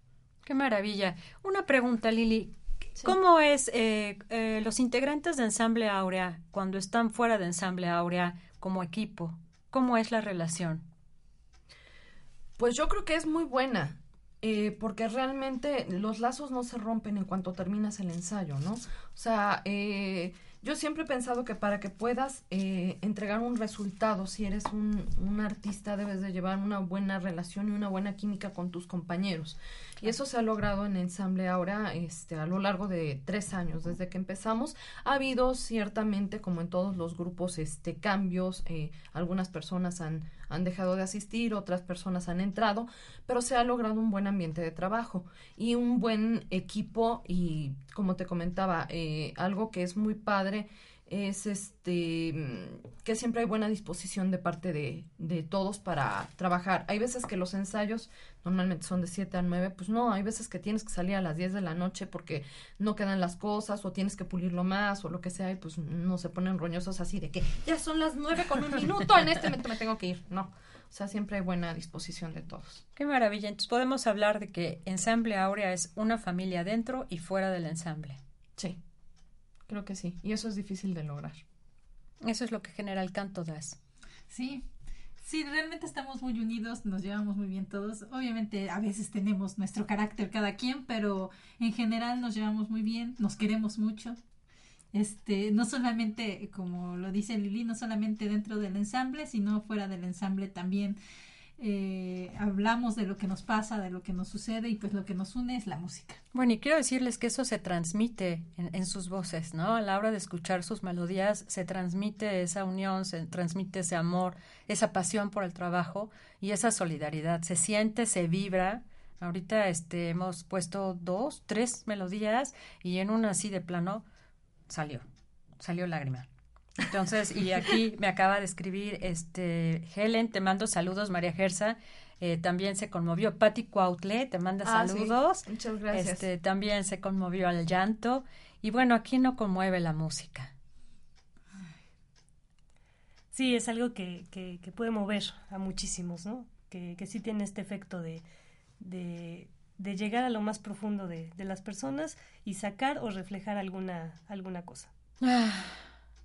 Qué maravilla. Una pregunta, Lili. Sí. ¿Cómo es eh, eh, los integrantes de Ensamble Áurea cuando están fuera de Ensamble Áurea como equipo? ¿Cómo es la relación? Pues yo creo que es muy buena, eh, porque realmente los lazos no se rompen en cuanto terminas el ensayo, ¿no? O sea, eh, yo siempre he pensado que para que puedas eh, entregar un resultado, si eres un, un, artista, debes de llevar una buena relación y una buena química con tus compañeros. Y eso se ha logrado en Ensamble ahora este, a lo largo de tres años, desde que empezamos. Ha habido ciertamente, como en todos los grupos, este, cambios. Eh, algunas personas han, han dejado de asistir, otras personas han entrado, pero se ha logrado un buen ambiente de trabajo y un buen equipo y, como te comentaba, eh, algo que es muy padre es este que siempre hay buena disposición de parte de, de, todos para trabajar. Hay veces que los ensayos normalmente son de 7 a 9, pues no, hay veces que tienes que salir a las 10 de la noche porque no quedan las cosas o tienes que pulirlo más o lo que sea y pues no se ponen roñosos así de que ya son las 9 con un minuto, en este momento me tengo que ir. No, o sea, siempre hay buena disposición de todos. Qué maravilla. Entonces podemos hablar de que Ensamble Aurea es una familia dentro y fuera del ensamble. Sí. Creo que sí, y eso es difícil de lograr. Eso es lo que genera el canto das. Sí, sí, realmente estamos muy unidos, nos llevamos muy bien todos. Obviamente a veces tenemos nuestro carácter cada quien, pero en general nos llevamos muy bien, nos queremos mucho. Este, no solamente, como lo dice Lili, no solamente dentro del ensamble, sino fuera del ensamble también. Eh, hablamos de lo que nos pasa, de lo que nos sucede y pues lo que nos une es la música. Bueno, y quiero decirles que eso se transmite en, sus voces, ¿no? A la hora de escuchar sus melodías se transmite esa unión, se transmite ese amor, esa pasión por el trabajo y esa solidaridad. Se siente, se vibra. Ahorita este, hemos puesto dos, tres melodías y en una así de plano salió, salió lágrima. Entonces, y aquí me acaba de escribir este Helen, te mando saludos, María Gersa. Eh, también se conmovió Patti Cuautle, te manda ah, saludos. Sí. Muchas gracias. Este, también se conmovió al llanto. Y bueno, aquí no conmueve la música. Sí, es algo que, que, que puede mover a muchísimos, ¿no? Que, que sí tiene este efecto de, de, de llegar a lo más profundo de, de, las personas y sacar o reflejar alguna, alguna cosa. Ah.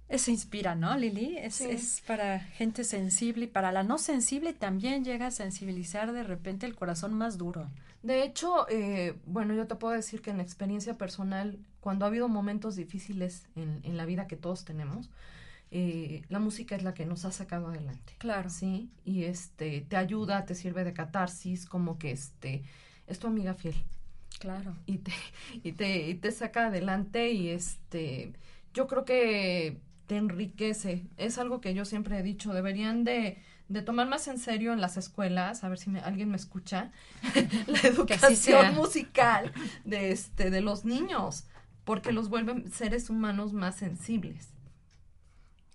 Eso inspira, ¿no, Lili? Es, sí. es, para gente sensible y para la no sensible también llega a sensibilizar de repente el corazón más duro. De hecho, eh, bueno, yo te puedo decir que en experiencia personal, cuando ha habido momentos difíciles en, en la vida que todos tenemos, eh, la música es la que nos ha sacado adelante. Claro. Sí, y este, te ayuda, te sirve de catarsis, como que este, es tu amiga fiel. Claro. Y te, y te, y te saca adelante y este, yo creo que te enriquece. Es algo que yo siempre he dicho, deberían de, de tomar más en serio en las escuelas, a ver si me, alguien me escucha, <laughs> la educación musical de, este, de los niños, porque los vuelven seres humanos más sensibles.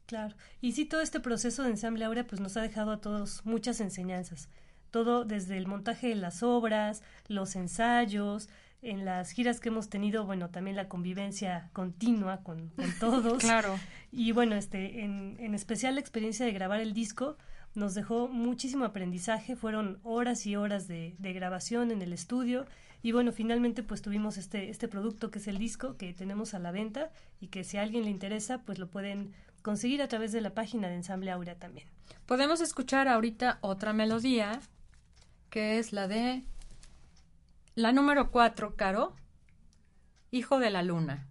Claro, y sí, todo este proceso de ensamble ahora pues nos ha dejado a todos muchas enseñanzas. Todo desde el montaje de las obras, los ensayos, en las giras que hemos tenido, bueno, también la convivencia continua con, con <laughs> todos. claro. Y bueno, este, en, en especial la experiencia de grabar el disco nos dejó muchísimo aprendizaje, fueron horas y horas de, de grabación en el estudio Y bueno, finalmente pues tuvimos este, este producto que es el disco que tenemos a la venta y que si a alguien le interesa pues lo pueden conseguir a través de la página de Ensamble Aurea también. Podemos escuchar ahorita otra melodía que es la de la número 4, Caro, Hijo de la Luna.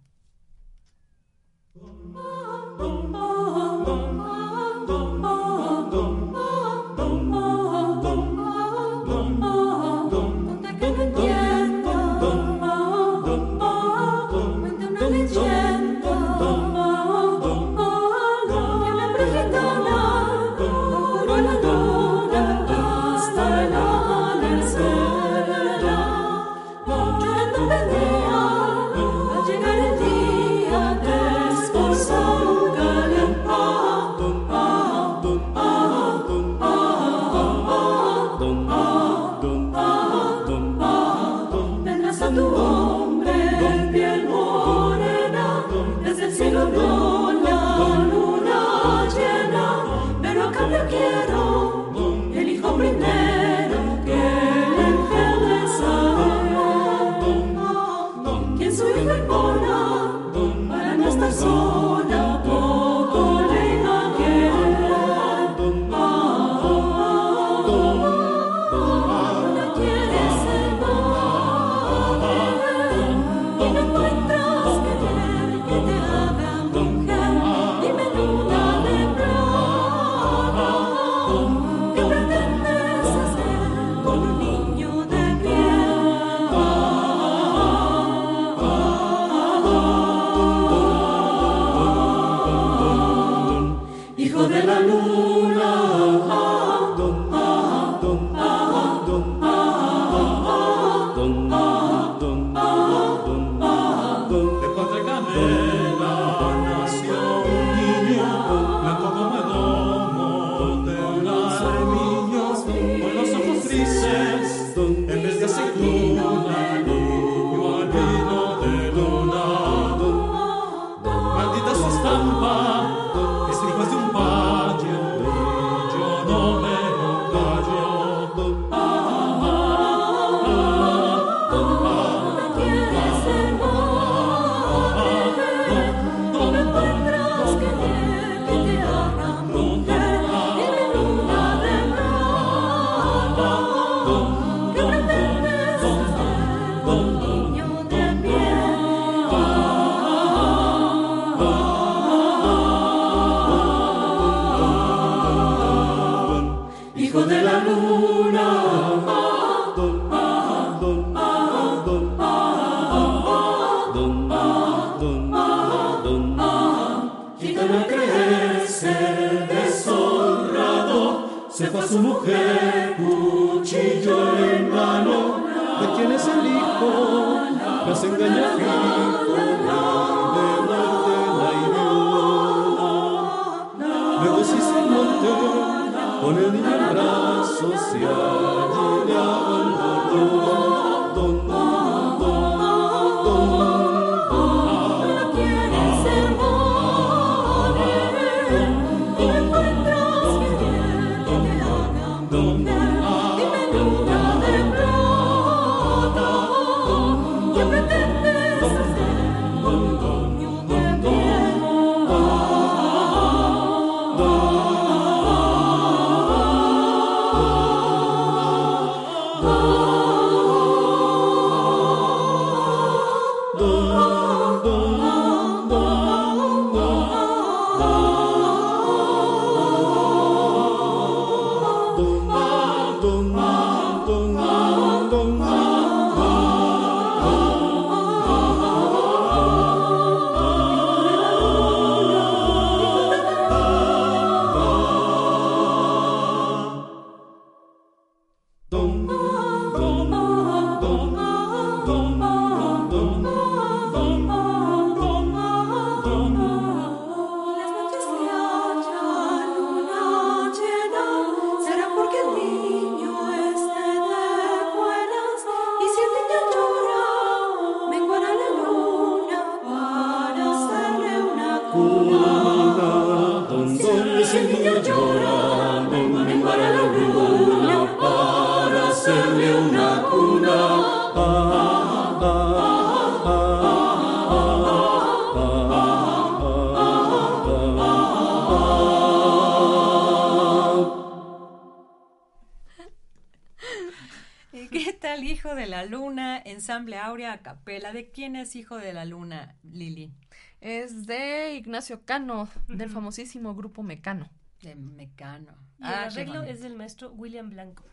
Ensamble Aurea a capela. ¿De quién es Hijo de la Luna, Lili? Es de Ignacio Cano, del famosísimo grupo Mecano. De Mecano. Y Ah, el qué arreglo es del maestro William Blanco.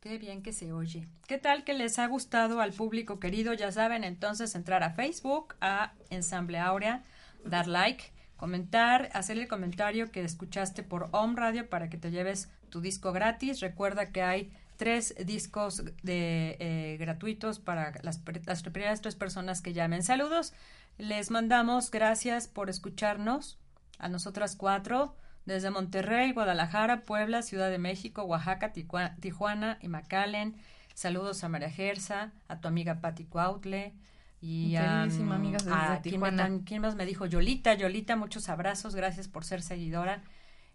Qué bien que se oye. ¿Qué tal que les ha gustado al público querido? Ya saben, entonces entrar a Facebook, a Ensamble Aurea, dar like, comentar, hacer el comentario que escuchaste por Home Radio para que te lleves tu disco gratis. Recuerda que hay tres discos de eh, gratuitos para las, las primeras tres personas que llamen. Saludos. Les mandamos gracias por escucharnos a nosotras cuatro desde Monterrey, Guadalajara, Puebla, Ciudad de México, Oaxaca, Tijuana y McAllen. Saludos a María Gersa, a tu amiga Patti Cuautle y a, Queridísima amiga desde a- ¿quién, Tijuana. tan- quién más me dijo? Yolita, Yolita, muchos abrazos, gracias por ser seguidora.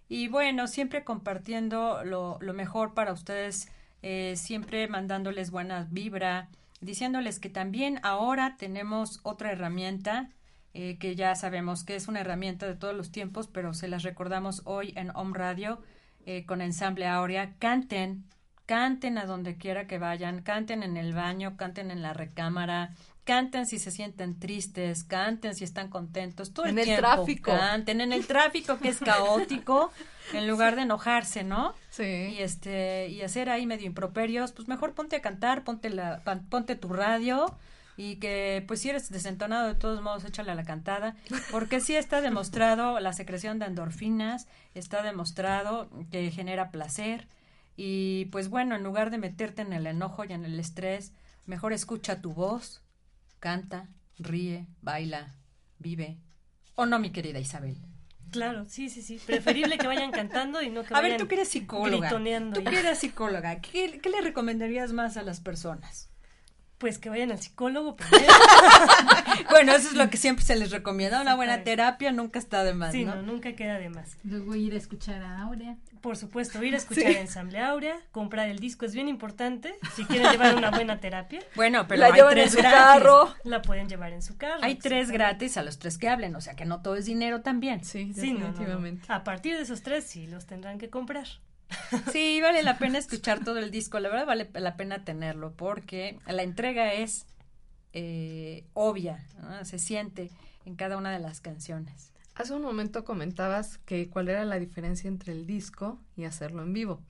Y bueno, siempre compartiendo lo, lo mejor para ustedes, eh, siempre mandándoles buena vibra, diciéndoles que también ahora tenemos otra herramienta eh, que ya sabemos que es una herramienta de todos los tiempos, pero se las recordamos hoy en Home Radio eh, con Ensamble Aurea. Canten, canten a donde quiera que vayan, canten en el baño, canten en la recámara, canten si se sienten tristes, canten si están contentos, todo En el, el tiempo, tráfico. canten en el tráfico que es caótico, en lugar de enojarse, ¿no? Y este y hacer ahí medio improperios, pues mejor ponte a cantar, ponte la ponte tu radio y que pues si eres desentonado de todos modos échale a la cantada, porque sí está demostrado la secreción de endorfinas, está demostrado que genera placer y pues bueno, en lugar de meterte en el enojo y en el estrés, mejor escucha tu voz, canta, ríe, baila, vive. ¿O no, mi querida Isabel? Claro, sí, sí, sí. Preferible que vayan cantando y no que A vayan ver, tú que eres psicóloga. Tú que eres psicóloga, ¿qué, qué le recomendarías más a las personas? Pues que vayan al psicólogo primero. <laughs> Bueno, eso es lo que siempre se les recomienda. Una buena terapia nunca está de más, Sí, ¿no? no, nunca queda de más. Luego ir a escuchar a Aurea. Por supuesto, ir a <laughs> escuchar Ensamble Aurea, comprar el disco es bien importante. Si quieren llevar una buena terapia, Bueno, pero La hay llevan en tres su gratis. carro. la pueden llevar en su carro. Hay tres gratis a los tres que hablen, o sea que no todo es dinero también. Sí, Sí, no, no, no. definitivamente. A partir de esos tres sí los tendrán que comprar. <laughs> Sí, vale la pena escuchar todo el disco, la verdad vale la pena tenerlo porque la entrega es eh, obvia, ¿no? se siente en cada una de las canciones. Hace un momento comentabas que cuál era la diferencia entre el disco y hacerlo en vivo.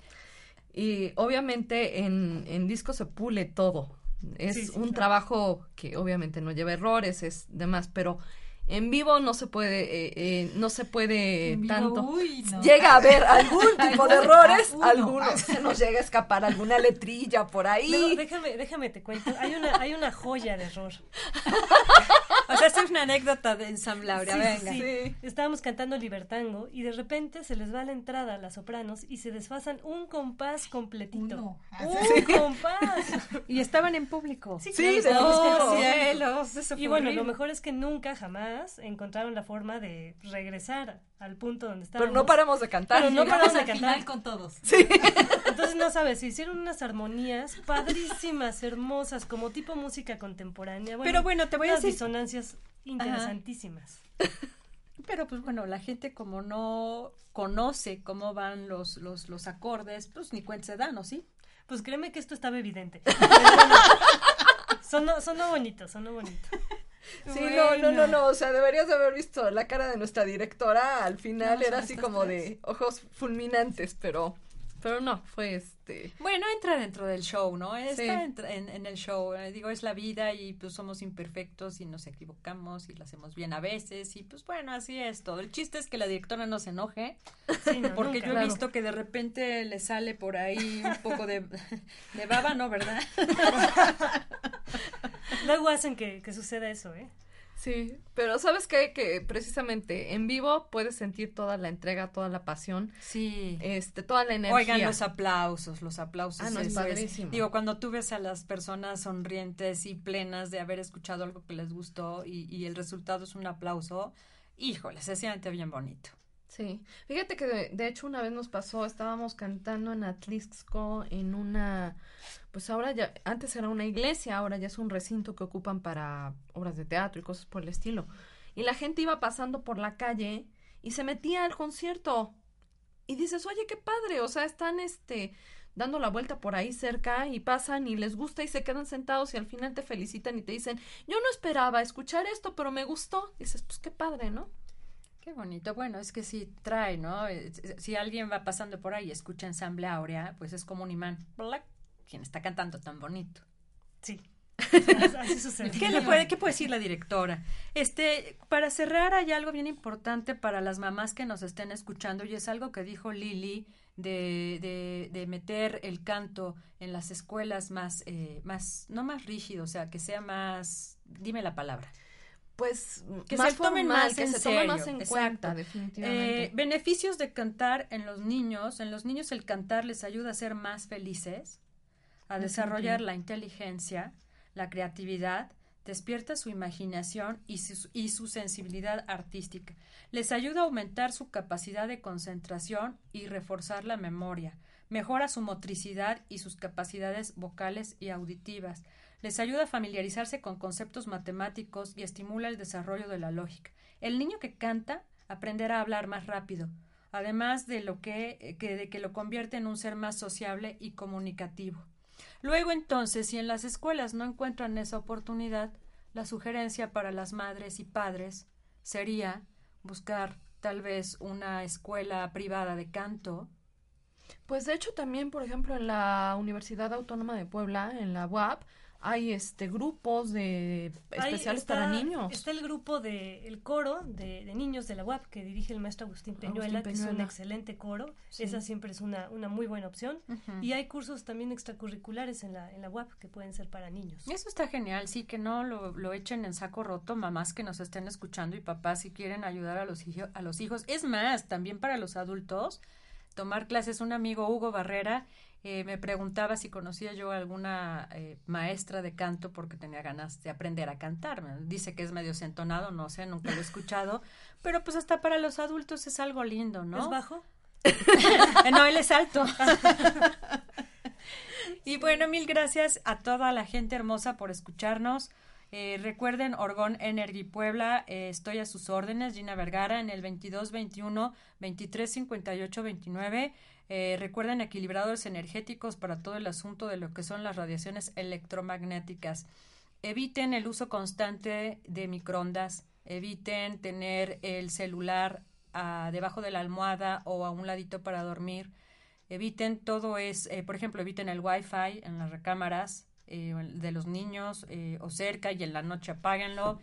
Y obviamente en, en disco se pule todo. Es Sí, sí, un claro. trabajo que obviamente no lleva errores, es demás, pero en vivo no se puede, eh, eh, no se puede vivo, tanto. uy, no. Llega a haber algún <laughs> tipo de errores, Uno. algunos <laughs> se nos llega a escapar alguna letrilla por ahí. Luego, déjame, déjame te cuento. Hay una, hay una joya de error. <laughs> O sea, esta es una anécdota de ensamblabre, Sí, venga. sí, Sí. Estábamos cantando Libertango y de repente se les va la entrada a las sopranos y se desfasan un compás completito. Uno. Un <laughs> compás. Y estaban en público. Sí, Sí, claro, cantando. cielos, eso Y bueno, horrible. lo mejor es que nunca jamás encontraron la forma de regresar al punto donde estábamos. Pero no paramos de cantar. Pero no paramos de al final cantar. con todos. <laughs> Entonces, no sabes, se hicieron unas armonías padrísimas, hermosas, como tipo música contemporánea. Pero bueno, te voy a decir- disonancias interesantísimas. Pero pues bueno, la gente como no conoce cómo van los, los, los acordes, pues ni cuenta se da, ¿no? ¿Sí? Pues créeme que esto estaba evidente. <laughs> Sonó, sonó bonito, sonó bonito. Sí, no, no, no, no, o sea, deberías de haber visto la cara de nuestra directora, al final No, era así como tres. de ojos fulminantes, pero, pero no, fue este, Bueno, entra dentro del show, ¿no? Está Sí. en, en el show. eh, digo, es la vida y pues somos imperfectos y nos equivocamos y lo hacemos bien a veces y pues bueno, así es todo. El chiste es que la directora no se enoje Sí, no, porque nunca. yo he claro. visto que de repente le sale por ahí un poco de, de baba, ¿no? ¿Verdad? <laughs> Luego hacen que, que suceda eso, ¿eh? Sí, pero ¿sabes qué? Que precisamente en vivo puedes sentir toda la entrega, toda la pasión, Sí. este, toda la energía. Oigan los aplausos, los aplausos. Ah, no, es padrísimo. Digo, cuando tú ves a las personas sonrientes y plenas de haber escuchado algo que les gustó y, y el resultado es un aplauso, híjole, se siente bien bonito. Sí, fíjate que de, de hecho una vez nos pasó, estábamos cantando en Atlixco en una, pues ahora ya, antes era una iglesia, ahora ya es un recinto que ocupan para obras de teatro y cosas por el estilo. Y la gente iba pasando por la calle y se metía al concierto. Y dices, oye, qué padre, o sea, están este, dando la vuelta por ahí cerca y pasan y les gusta y se quedan sentados y al final te felicitan y te dicen, yo no esperaba escuchar esto, pero me gustó. dices, pues qué padre, ¿no? Qué bonito. Bueno, es que si trae, ¿no? Si alguien va pasando por ahí y escucha ensamble áurea, pues es como un imán. ¿Quién está cantando tan bonito? Sí. <laughs> ¿Qué, le puede, ¿Qué puede decir la directora? Este, para cerrar, hay algo bien importante para las mamás que nos estén escuchando y es algo que dijo Lili de, de, de meter el canto en las escuelas más, eh, más, no más rígido, o sea, que sea más, dime la palabra pues que se tomen más que en se serio. más en cuenta definitivamente eh, beneficios de cantar en los niños en los niños el cantar les ayuda a ser más felices a desarrollar la inteligencia la creatividad, despierta su imaginación y su, y su, sensibilidad artística. Les ayuda a aumentar su capacidad de concentración y reforzar la memoria. Mejora su motricidad y sus capacidades vocales y auditivas. Les ayuda a familiarizarse con conceptos matemáticos y estimula el desarrollo de la lógica. El niño que canta aprenderá a hablar más rápido, además de lo que, que, de que lo convierte en un ser más sociable y comunicativo. Luego entonces, si en las escuelas no encuentran esa oportunidad, la sugerencia para las madres y padres sería buscar tal vez una escuela privada de canto. Pues de hecho también, por ejemplo, en la Universidad Autónoma de Puebla, en la UAP, hay este grupos de especiales para niños. Está el grupo de el coro de, niños de la UAP que dirige el maestro Agustín Peñuela, que es un excelente coro. Esa siempre es una, una muy buena opción. Y hay cursos también extracurriculares en la, en la UAP que pueden ser para niños. Eso está genial, sí, que no lo, lo echen en saco roto, mamás que nos estén escuchando y papás si quieren ayudar a los, a los hijos. Es más, también para los adultos, tomar clases. Un amigo, Hugo Barrera, eh, me preguntaba si conocía yo alguna eh, maestra de canto porque tenía ganas de aprender a cantar. Dice que es medio sentonado, no sé, nunca lo he escuchado, <laughs> pero pues hasta para los adultos es algo lindo, ¿no? ¿Es bajo? <laughs> no, él es alto. <laughs> y bueno, mil gracias a toda la gente hermosa por escucharnos. Eh, recuerden, Orgón Energy Puebla, estoy a sus órdenes, Gina Vergara, en el 22 21 23 58 29. Eh, recuerden equilibradores energéticos para todo el asunto de lo que son las radiaciones electromagnéticas. Eviten el uso constante de microondas. Eviten tener el celular ah, debajo de la almohada o a un ladito para dormir. Eviten todo es, eh, por ejemplo, eviten el wifi en las recámaras eh, de los niños o cerca y en la noche apáguenlo.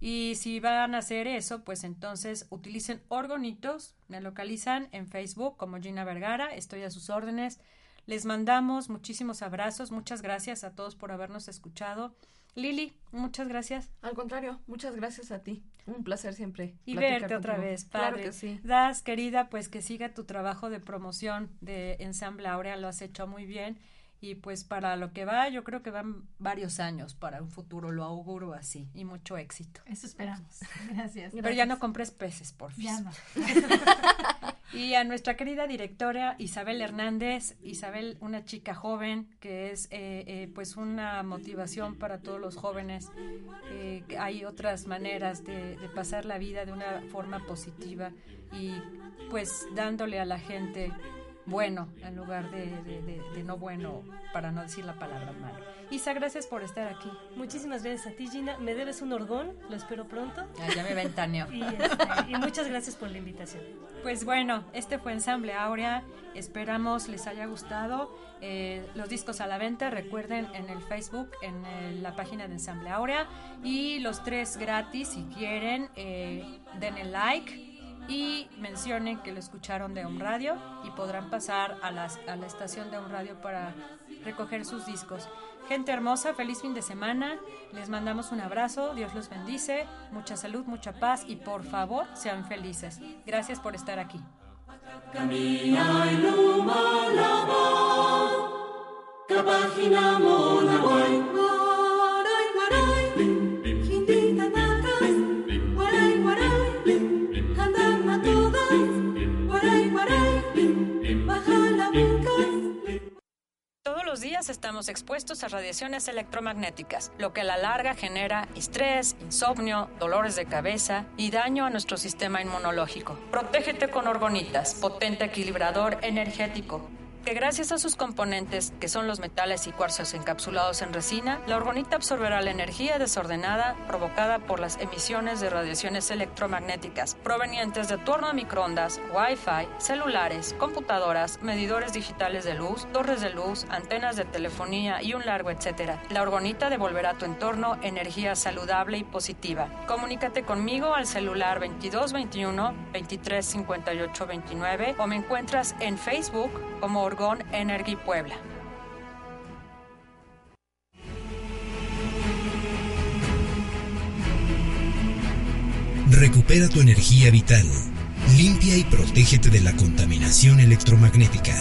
Y si van a hacer eso, pues entonces utilicen orgonitos. Me localizan en Facebook como Gina Vergara. Estoy a sus órdenes. Les mandamos muchísimos abrazos. Muchas gracias a todos por habernos escuchado. Lili, muchas gracias. Al contrario, muchas gracias a ti. Un placer siempre. Y verte otra vez, padre. Claro que sí. Das, querida, pues que siga tu trabajo de promoción de Ensamble Aurea. Lo has hecho muy bien y pues para lo que va, yo creo que van varios años para un futuro, lo auguro así, y mucho éxito. Eso esperamos. <laughs> <laughs> Gracias. Pero ya no compres peces, por favor. Ya no. <laughs> y a nuestra querida directora Isabel Hernández, Isabel, una chica joven que es eh, eh, pues una motivación para todos los jóvenes. Eh, hay otras maneras de, de pasar la vida de una forma positiva y pues dándole a la gente bueno en lugar de, de, no bueno, para no decir la palabra mal. Isa, gracias por estar aquí. Muchísimas gracias a ti, Gina. Me debes un orgón, lo espero pronto. Ah, ya me ventaneo. y, este, y muchas gracias por la invitación. Pues bueno, este fue Ensamble Aurea. Esperamos les haya gustado. Eh, los discos a la venta, recuerden en el Facebook, en la página de Ensamble Aurea. Y los tres gratis, si quieren, eh, den el like y mencionen que lo escucharon de un radio y podrán pasar a, a la estación de un radio para recoger sus discos. Gente hermosa, feliz fin de semana. Les mandamos un abrazo, Dios los bendice, mucha salud, mucha paz y por favor sean felices. Gracias por estar aquí. Días estamos expuestos a radiaciones electromagnéticas, lo que a la larga genera estrés, insomnio, dolores de cabeza y daño a nuestro sistema inmunológico. Protégete con orgonitas, potente equilibrador energético gracias a sus componentes, que son los metales y cuarzos encapsulados en resina, la orgonita absorberá la energía desordenada provocada por las emisiones de radiaciones electromagnéticas provenientes de tu horno a microondas, Wi-Fi, celulares, computadoras, medidores digitales de luz, torres de luz, antenas de telefonía y un largo etcétera. La orgonita devolverá a tu entorno energía saludable y positiva. Comunícate conmigo al celular 2221 2358 29 o me encuentras en Facebook como Orgón Energy Puebla. Recupera tu energía vital. Limpia y protégete de la contaminación electromagnética.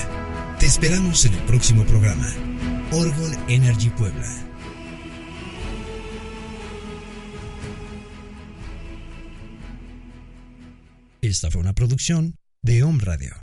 Te esperamos en el próximo programa. Orgon Energy Puebla. Esta fue una producción de Home Radio.